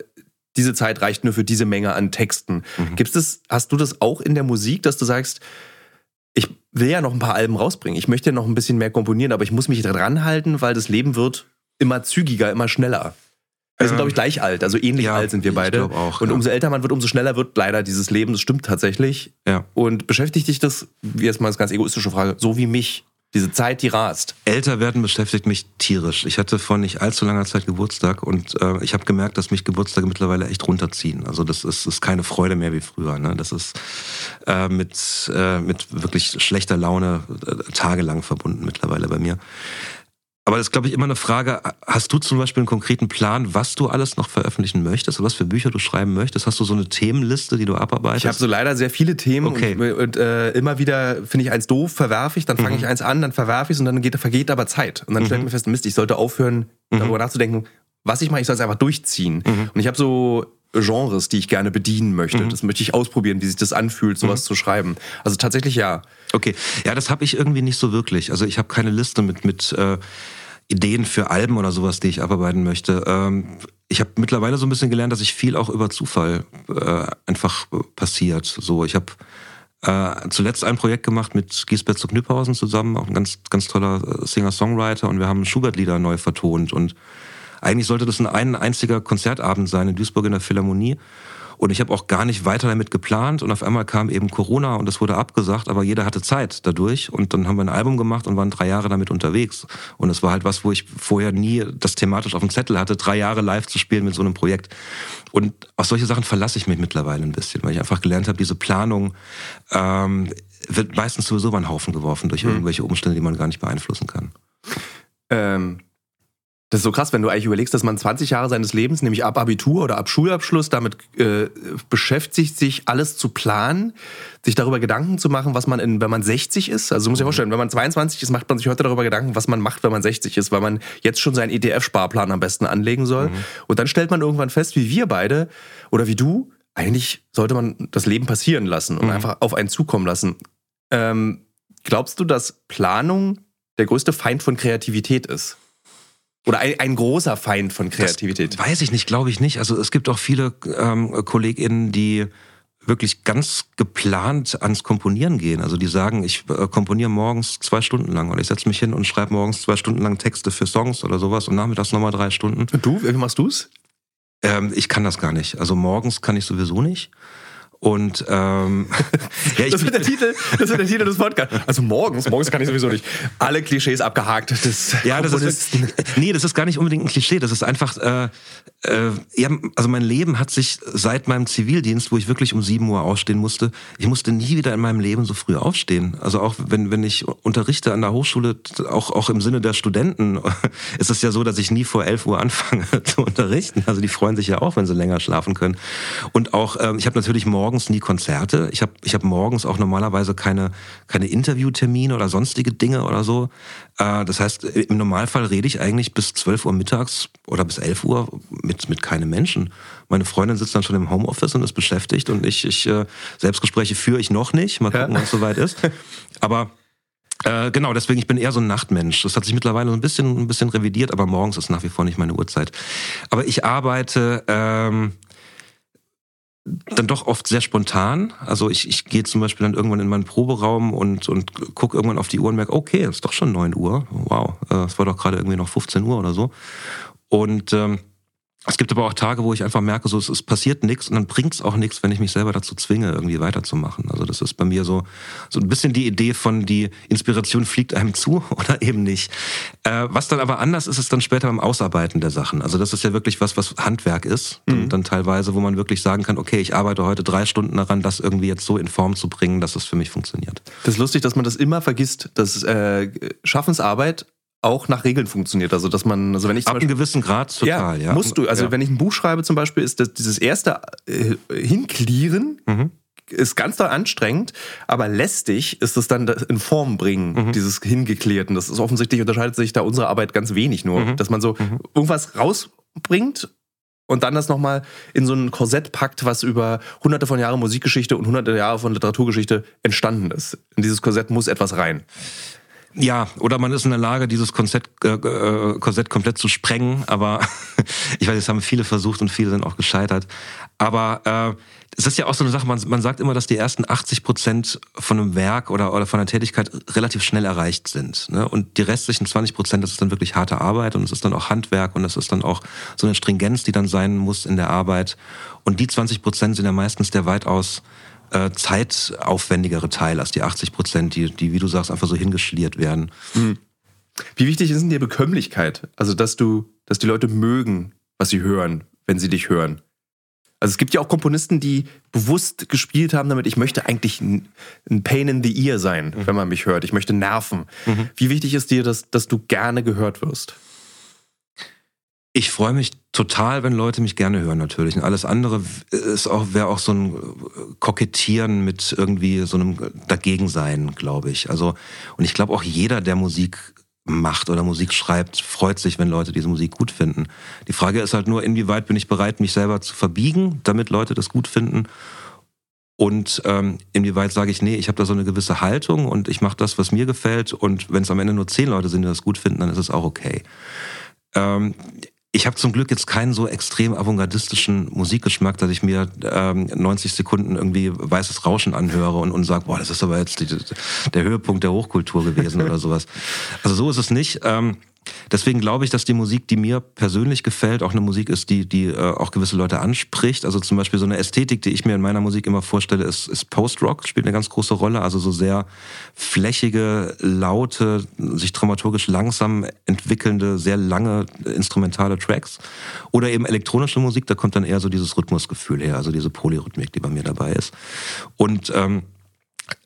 diese Zeit reicht nur für diese Menge an Texten. Mhm. Gibt's das, hast du das auch in der Musik, dass du sagst, ich will ja noch ein paar Alben rausbringen, ich möchte ja noch ein bisschen mehr komponieren, aber ich muss mich dran halten, weil das Leben wird immer zügiger, immer schneller. Wir sind, glaube ich, gleich alt, also ähnlich ja, alt sind wir ich beide. glaub auch, und ja. umso älter man wird, umso schneller wird leider dieses Leben. Das stimmt tatsächlich. Ja. Und beschäftigt dich das, wie jetzt mal eine ganz egoistische Frage, so wie mich? Diese Zeit, die rast. Älter werden beschäftigt mich tierisch. Ich hatte vor nicht allzu langer Zeit Geburtstag und äh, ich habe gemerkt, dass mich Geburtstage mittlerweile echt runterziehen. Also das ist, ist keine Freude mehr wie früher. Ne? Das ist äh, mit, äh, mit wirklich schlechter Laune äh, tagelang verbunden mittlerweile bei mir. Aber das ist, glaube ich, immer eine Frage, hast du zum Beispiel einen konkreten Plan, was du alles noch veröffentlichen möchtest, oder was für Bücher du schreiben möchtest? Hast du so eine Themenliste, die du abarbeitest? Ich habe so leider sehr viele Themen Okay. und, und äh, immer wieder finde ich eins doof, verwerfe ich, dann fange ich eins an, dann verwerfe ich es und dann geht, vergeht aber Zeit. Und dann stellt mir fest, Mist, ich sollte aufhören, darüber nachzudenken, was ich mache, ich soll es einfach durchziehen. Und ich habe so Genres, die ich gerne bedienen möchte. Das möchte ich ausprobieren, wie sich das anfühlt, sowas zu schreiben. Also tatsächlich ja. Okay, ja, das habe ich irgendwie nicht so wirklich. Also ich habe keine Liste mit mit äh, Ideen für Alben oder sowas, die ich abarbeiten möchte. Ähm, ich habe mittlerweile so ein bisschen gelernt, dass ich viel auch über Zufall äh, einfach passiert. So, ich habe äh, zuletzt ein Projekt gemacht mit Giesbert zu Knüpphausen zusammen, auch ein ganz ganz toller äh, Singer-Songwriter, und wir haben Schubert-Lieder neu vertont und eigentlich sollte das ein, ein einziger Konzertabend sein in Duisburg in der Philharmonie. Und ich habe auch gar nicht weiter damit geplant. Und auf einmal kam eben Corona und es wurde abgesagt, aber jeder hatte Zeit dadurch. Und dann haben wir ein Album gemacht und waren drei Jahre damit unterwegs. Und es war halt was, wo ich vorher nie das thematisch auf dem Zettel hatte, drei Jahre live zu spielen mit so einem Projekt. Und auf solche Sachen verlasse ich mich mittlerweile ein bisschen, weil ich einfach gelernt habe, diese Planung ähm, wird meistens sowieso über den Haufen geworfen durch irgendwelche Umstände, die man gar nicht beeinflussen kann. Ähm, das ist so krass, wenn du eigentlich überlegst, dass man 20 Jahre seines Lebens, nämlich ab Abitur oder ab Schulabschluss, damit äh, beschäftigt, sich alles zu planen, sich darüber Gedanken zu machen, was man, in, wenn man 60 ist. Also du musst dir vorstellen, wenn man 22 ist, macht man sich heute darüber Gedanken, was man macht, wenn man 60 ist, weil man jetzt schon seinen ETF-Sparplan am besten anlegen soll. Und dann stellt man irgendwann fest, wie wir beide oder wie du, eigentlich sollte man das Leben passieren lassen und einfach auf einen zukommen lassen. Ähm, glaubst du, dass Planung der größte Feind von Kreativität ist? Oder ein, ein großer Feind von Kreativität? Weiß ich nicht, glaube ich nicht. Also es gibt auch viele ähm, KollegInnen, die wirklich ganz geplant ans Komponieren gehen. Also die sagen, ich äh, komponiere morgens zwei Stunden lang oder ich setze mich hin und schreibe morgens zwei Stunden lang Texte für Songs oder sowas und nachmittags nochmal drei Stunden. Und du, wie machst du's? Ähm, ich kann das gar nicht. Also morgens kann ich sowieso nicht. Und ähm, ja, ich, Das wird der Titel, das wird der Titel des Podcasts. Also morgens, morgens kann ich sowieso nicht. Alle Klischees abgehakt des Ja, das ist, nee, das ist gar nicht unbedingt ein Klischee. Das ist einfach, äh, äh, ja, also mein Leben hat sich seit meinem Zivildienst, wo ich wirklich um 7 Uhr aufstehen musste, ich musste nie wieder in meinem Leben so früh aufstehen. Also auch wenn, wenn ich unterrichte an der Hochschule, auch, auch im Sinne der Studenten, ist es ja so, dass ich nie vor 11 Uhr anfange zu unterrichten. Also die freuen sich ja auch, wenn sie länger schlafen können. Und auch, ähm, ich habe natürlich morgens nie Konzerte. Ich habe ich hab morgens auch normalerweise keine, keine Interviewtermine oder sonstige Dinge oder so. Äh, das heißt, im Normalfall rede ich eigentlich bis 12 Uhr mittags oder bis 11 Uhr mit, mit keinem Menschen. Meine Freundin sitzt dann schon im Homeoffice und ist beschäftigt und ich, ich äh, Selbstgespräche führe ich noch nicht. Mal gucken, Ja. wann es soweit ist. Aber äh, genau, deswegen, ich bin eher so ein Nachtmensch. Das hat sich mittlerweile so ein bisschen, ein bisschen revidiert, aber morgens ist nach wie vor nicht meine Uhrzeit. Aber ich arbeite ähm, dann doch oft sehr spontan. Also ich, ich gehe zum Beispiel dann irgendwann in meinen Proberaum und, und gucke irgendwann auf die Uhr und merke, okay, es ist doch schon 9 Uhr. Wow, äh, es war doch gerade irgendwie noch 15 Uhr oder so. Und ähm, es gibt aber auch Tage, wo ich einfach merke, so es, es passiert nichts und dann bringt es auch nichts, wenn ich mich selber dazu zwinge, irgendwie weiterzumachen. Also das ist bei mir so so ein bisschen die Idee von die Inspiration fliegt einem zu oder eben nicht. Äh, was dann aber anders ist, ist dann später beim Ausarbeiten der Sachen. Also das ist ja wirklich was, was Handwerk ist. Dann, dann teilweise, wo man wirklich sagen kann, okay, ich arbeite heute drei Stunden daran, das irgendwie jetzt so in Form zu bringen, dass es für mich funktioniert. Das ist lustig, dass man das immer vergisst, dass äh, Schaffensarbeit auch nach Regeln funktioniert. Also dass man, also wenn ich zum Ab einem gewissen Grad total, ja. musst du. Also ja. wenn ich ein Buch schreibe zum Beispiel, ist das dieses erste äh, Hinklieren Mhm. ist ganz doll anstrengend, aber lästig ist es dann das in Form bringen, Mhm. dieses Hingeklärten. Das ist offensichtlich unterscheidet sich da unsere Arbeit ganz wenig nur, Mhm. dass man so irgendwas rausbringt und dann das nochmal in so ein Korsett packt, was über hunderte von Jahren Musikgeschichte und hunderte Jahre von Literaturgeschichte entstanden ist. In dieses Korsett muss etwas rein. Ja, oder man ist in der Lage, dieses Konzept, äh, äh Korsett komplett zu sprengen. Aber ich weiß, es haben viele versucht und viele sind auch gescheitert. Aber äh, es ist ja auch so eine Sache, man, man sagt immer, dass die ersten 80 Prozent von einem Werk oder, oder von einer Tätigkeit relativ schnell erreicht sind. Ne? Und die restlichen 20 Prozent, das ist dann wirklich harte Arbeit und es ist dann auch Handwerk und es ist dann auch so eine Stringenz, die dann sein muss in der Arbeit. Und die 20 Prozent sind ja meistens der weitaus äh, zeitaufwendigere Teil als die 80 Prozent, die, die, wie du sagst, einfach so hingeschliert werden. Mhm. Wie wichtig ist denn dir Bekömmlichkeit? Also, dass du, dass die Leute mögen, was sie hören, wenn sie dich hören. Also es gibt ja auch Komponisten, die bewusst gespielt haben damit, ich möchte eigentlich ein, ein Pain in the Ear sein, mhm. wenn man mich hört. Ich möchte nerven. Mhm. Wie wichtig ist dir, dass, dass du gerne gehört wirst? Ich freue mich total, wenn Leute mich gerne hören, natürlich. Und alles andere ist auch, wäre auch so ein Kokettieren mit irgendwie so einem Dagegensein, glaube ich. Also, und ich glaube auch jeder, der Musik macht oder Musik schreibt, freut sich, wenn Leute diese Musik gut finden. Die Frage ist halt nur, inwieweit bin ich bereit, mich selber zu verbiegen, damit Leute das gut finden. Und ähm, inwieweit sage ich, nee, ich habe da so eine gewisse Haltung und ich mache das, was mir gefällt. Und wenn es am Ende nur zehn Leute sind, die das gut finden, dann ist es auch okay. Ähm, ich habe zum Glück jetzt keinen so extrem avantgardistischen Musikgeschmack, dass ich mir ähm, 90 Sekunden irgendwie weißes Rauschen anhöre und, und sage, boah, das ist aber jetzt die, der Höhepunkt der Hochkultur gewesen oder sowas. Also so ist es nicht. Ähm, Deswegen glaube ich, dass die Musik, die mir persönlich gefällt, auch eine Musik ist, die, die äh, auch gewisse Leute anspricht. Also zum Beispiel so eine Ästhetik, die ich mir in meiner Musik immer vorstelle, ist, ist Post-Rock, spielt eine ganz große Rolle. Also so sehr flächige, laute, sich dramaturgisch langsam entwickelnde, sehr lange instrumentale Tracks. Oder eben elektronische Musik, da kommt dann eher so dieses Rhythmusgefühl her, also diese Polyrhythmik, die bei mir dabei ist. Und ähm,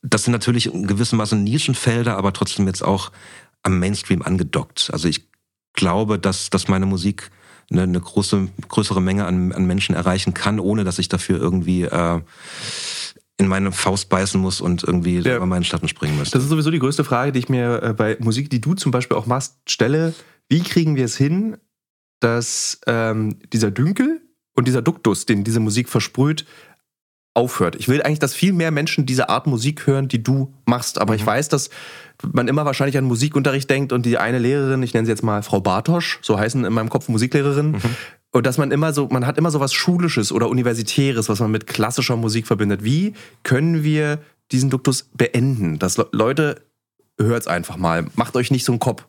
das sind natürlich in gewissem Maße Nischenfelder, aber trotzdem jetzt auch am Mainstream angedockt. Also ich glaube, dass, dass meine Musik eine, eine große, größere Menge an, an Menschen erreichen kann, ohne dass ich dafür irgendwie äh, in meine Faust beißen muss und irgendwie ja. über meinen Schatten springen muss. Das ist sowieso die größte Frage, die ich mir äh, bei Musik, die du zum Beispiel auch machst, stelle. Wie kriegen wir es hin, dass ähm, dieser Dünkel und dieser Duktus, den diese Musik versprüht, aufhört. Ich will eigentlich, dass viel mehr Menschen diese Art Musik hören, die du machst. Aber mhm. ich weiß, dass man immer wahrscheinlich an Musikunterricht denkt und die eine Lehrerin, ich nenne sie jetzt mal Frau Bartosch, so heißen in meinem Kopf Musiklehrerin, mhm. und dass man immer so, man hat immer so was Schulisches oder Universitäres, was man mit klassischer Musik verbindet. Wie können wir diesen Duktus beenden? Dass Leute, hört's einfach mal, macht euch nicht so einen Kopf.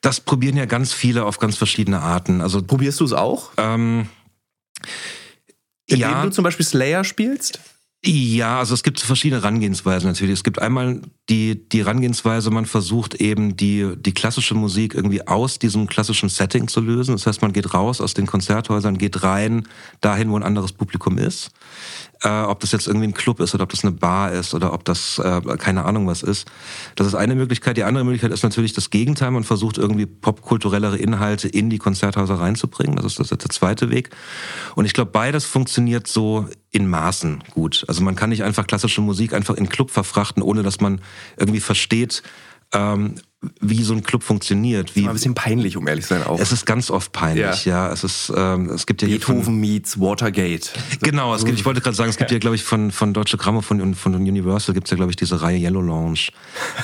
Das probieren ja ganz viele auf ganz verschiedene Arten. Also probierst du es auch? Ähm, indem ja. du zum Beispiel Slayer spielst? Ja, also es gibt verschiedene Herangehensweisen natürlich. Es gibt einmal die, die Herangehensweise, man versucht eben die, die klassische Musik irgendwie aus diesem klassischen Setting zu lösen. Das heißt, man geht raus aus den Konzerthäusern, geht rein dahin, wo ein anderes Publikum ist äh, ob das jetzt irgendwie ein Club ist oder ob das eine Bar ist oder ob das äh, keine Ahnung was ist. Das ist eine Möglichkeit. Die andere Möglichkeit ist natürlich das Gegenteil. Man versucht irgendwie popkulturellere Inhalte in die Konzerthäuser reinzubringen. Das ist, das ist der zweite Weg. Und ich glaube, beides funktioniert so in Maßen gut. Also man kann nicht einfach klassische Musik einfach in Club verfrachten, ohne dass man irgendwie versteht, ähm, wie so ein Club funktioniert. Wie, ein bisschen peinlich, um ehrlich zu sein auch. Es ist ganz oft peinlich, ja. ja. Es ist, ähm, es gibt ja Beethoven von, meets Watergate. Genau, es gibt, ich wollte gerade sagen, es gibt ja, glaube ich, von, von Deutsche Grammophon und von Universal gibt es ja, glaube ich, diese Reihe Yellow Lounge,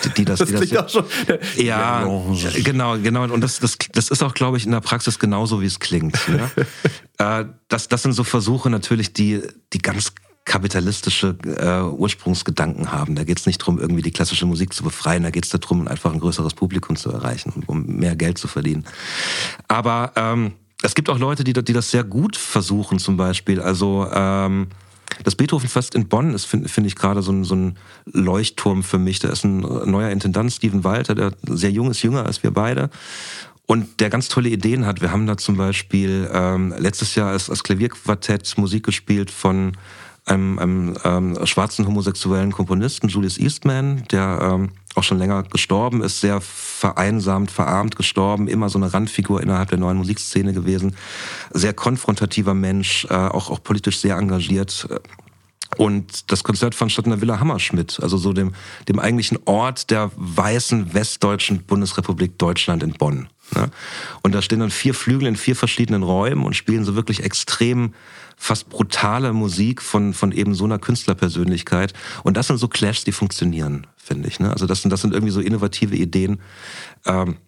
die, die das, das, die das ja, auch schon. Ja, genau, genau. Und das, das, das ist auch, glaube ich, in der Praxis genauso, wie es klingt. Ja? äh, das, das sind so Versuche natürlich, die, die ganz kapitalistische äh, Ursprungsgedanken haben. Da geht es nicht darum, irgendwie die klassische Musik zu befreien, da geht es darum, einfach ein größeres Publikum zu erreichen und um mehr Geld zu verdienen. Aber ähm, es gibt auch Leute, die, die das sehr gut versuchen, zum Beispiel. Also ähm, das Beethovenfest in Bonn ist, finde find ich, gerade so ein, so ein Leuchtturm für mich. Da ist ein neuer Intendant, Steven Walter, der sehr jung ist, jünger als wir beide und der ganz tolle Ideen hat. Wir haben da zum Beispiel ähm, letztes Jahr als, als Klavierquartett Musik gespielt von einem, einem ähm, schwarzen homosexuellen Komponisten, Julius Eastman, der ähm, auch schon länger gestorben ist, sehr vereinsamt, verarmt gestorben, immer so eine Randfigur innerhalb der neuen Musikszene gewesen, sehr konfrontativer Mensch, äh, auch, auch politisch sehr engagiert. Und das Konzert fand statt in der Villa Hammerschmidt, also so dem, dem eigentlichen Ort der weißen westdeutschen Bundesrepublik Deutschland in Bonn. Ne? Und da stehen dann vier Flügel in vier verschiedenen Räumen und spielen so wirklich extrem, fast brutale Musik von, von eben so einer Künstlerpersönlichkeit. Und das sind so Clashs, die funktionieren, finde ich. Ne? Also das sind, das sind irgendwie so innovative Ideen. Ähm,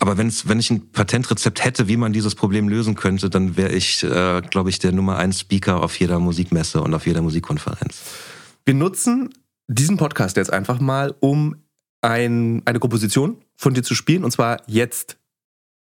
aber wenn's, wenn ich ein Patentrezept hätte, wie man dieses Problem lösen könnte, dann wäre ich, äh, glaube ich, der Nummer eins Speaker auf jeder Musikmesse und auf jeder Musikkonferenz. Wir nutzen diesen Podcast jetzt einfach mal, um ein, eine Komposition von dir zu spielen, und zwar jetzt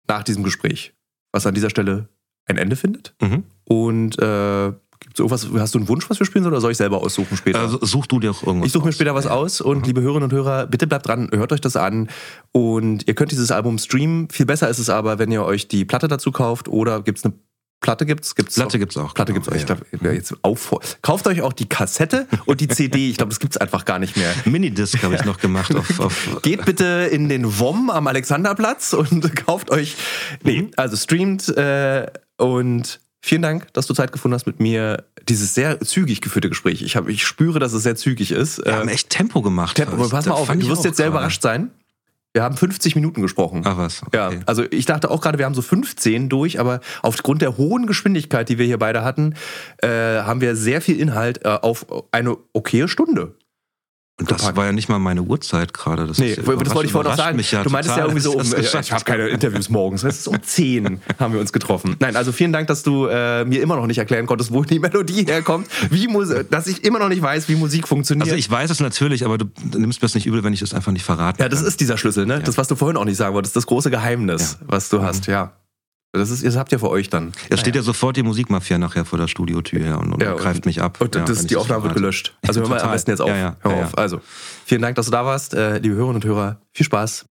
nach diesem Gespräch, was an dieser Stelle ein Ende findet. Mhm. Und äh, gibt's irgendwas, hast du einen Wunsch, was wir spielen sollen, oder soll ich selber aussuchen später? Also such du dir auch irgendwas. Ich suche mir später was aus und liebe Hörerinnen und Hörer, bitte bleibt dran, hört euch das an und ihr könnt dieses Album streamen. Viel besser ist es aber, wenn ihr euch die Platte dazu kauft oder gibt's eine Platte gibt's? gibt's Platte auch? gibt's auch. Platte genau, gibt's auch. Ich ja. glaub, ja, jetzt auf, kauft euch auch die Kassette und die CD. Ich glaube, das gibt's einfach gar nicht mehr. Minidisc habe ich noch gemacht auf, auf Geht bitte in den WOM am Alexanderplatz und kauft euch. Nee, also streamt äh, und vielen Dank, dass du Zeit gefunden hast mit mir. Dieses sehr zügig geführte Gespräch. Ich, hab, ich spüre, dass es sehr zügig ist. Wir haben echt Tempo gemacht. Tempo, aber pass mal auf, du ich wirst jetzt sehr überrascht sein. Wir haben 50 Minuten gesprochen. Ah, was? Ja, Okay. also ich dachte auch gerade, wir haben so 15 durch, aber aufgrund der hohen Geschwindigkeit, die wir hier beide hatten, äh, haben wir sehr viel Inhalt äh, auf eine okaye Stunde. Und das gepackt. war ja nicht mal meine Uhrzeit gerade. Das Nee, ja das wollte ich vorhin noch sagen. Ja du meintest ja total, irgendwie so, um, äh, ich habe keine Interviews morgens. Es ist um 10 haben wir uns getroffen. Nein, also vielen Dank, dass du äh, mir immer noch nicht erklären konntest, wo die Melodie herkommt, wie Mus dass ich immer noch nicht weiß, wie Musik funktioniert. Also ich weiß es natürlich, aber du nimmst mir das nicht übel, wenn ich das einfach nicht verrate. ja, das ist dieser Schlüssel, ne? Das, was du vorhin auch nicht sagen wolltest, das große Geheimnis, was du hast, ja. Das, ist, das habt ihr für euch dann. Es steht ja sofort die Musikmafia nachher vor der Studiotür und, und Ja, greift mich ab. Und ja, das, die Aufnahme wird gelöscht. Also hör mal am besten jetzt auf. Ja, ja, hör ja, auf. ja. Also, vielen Dank, dass du da warst. Äh, liebe Hörerinnen und Hörer, viel Spaß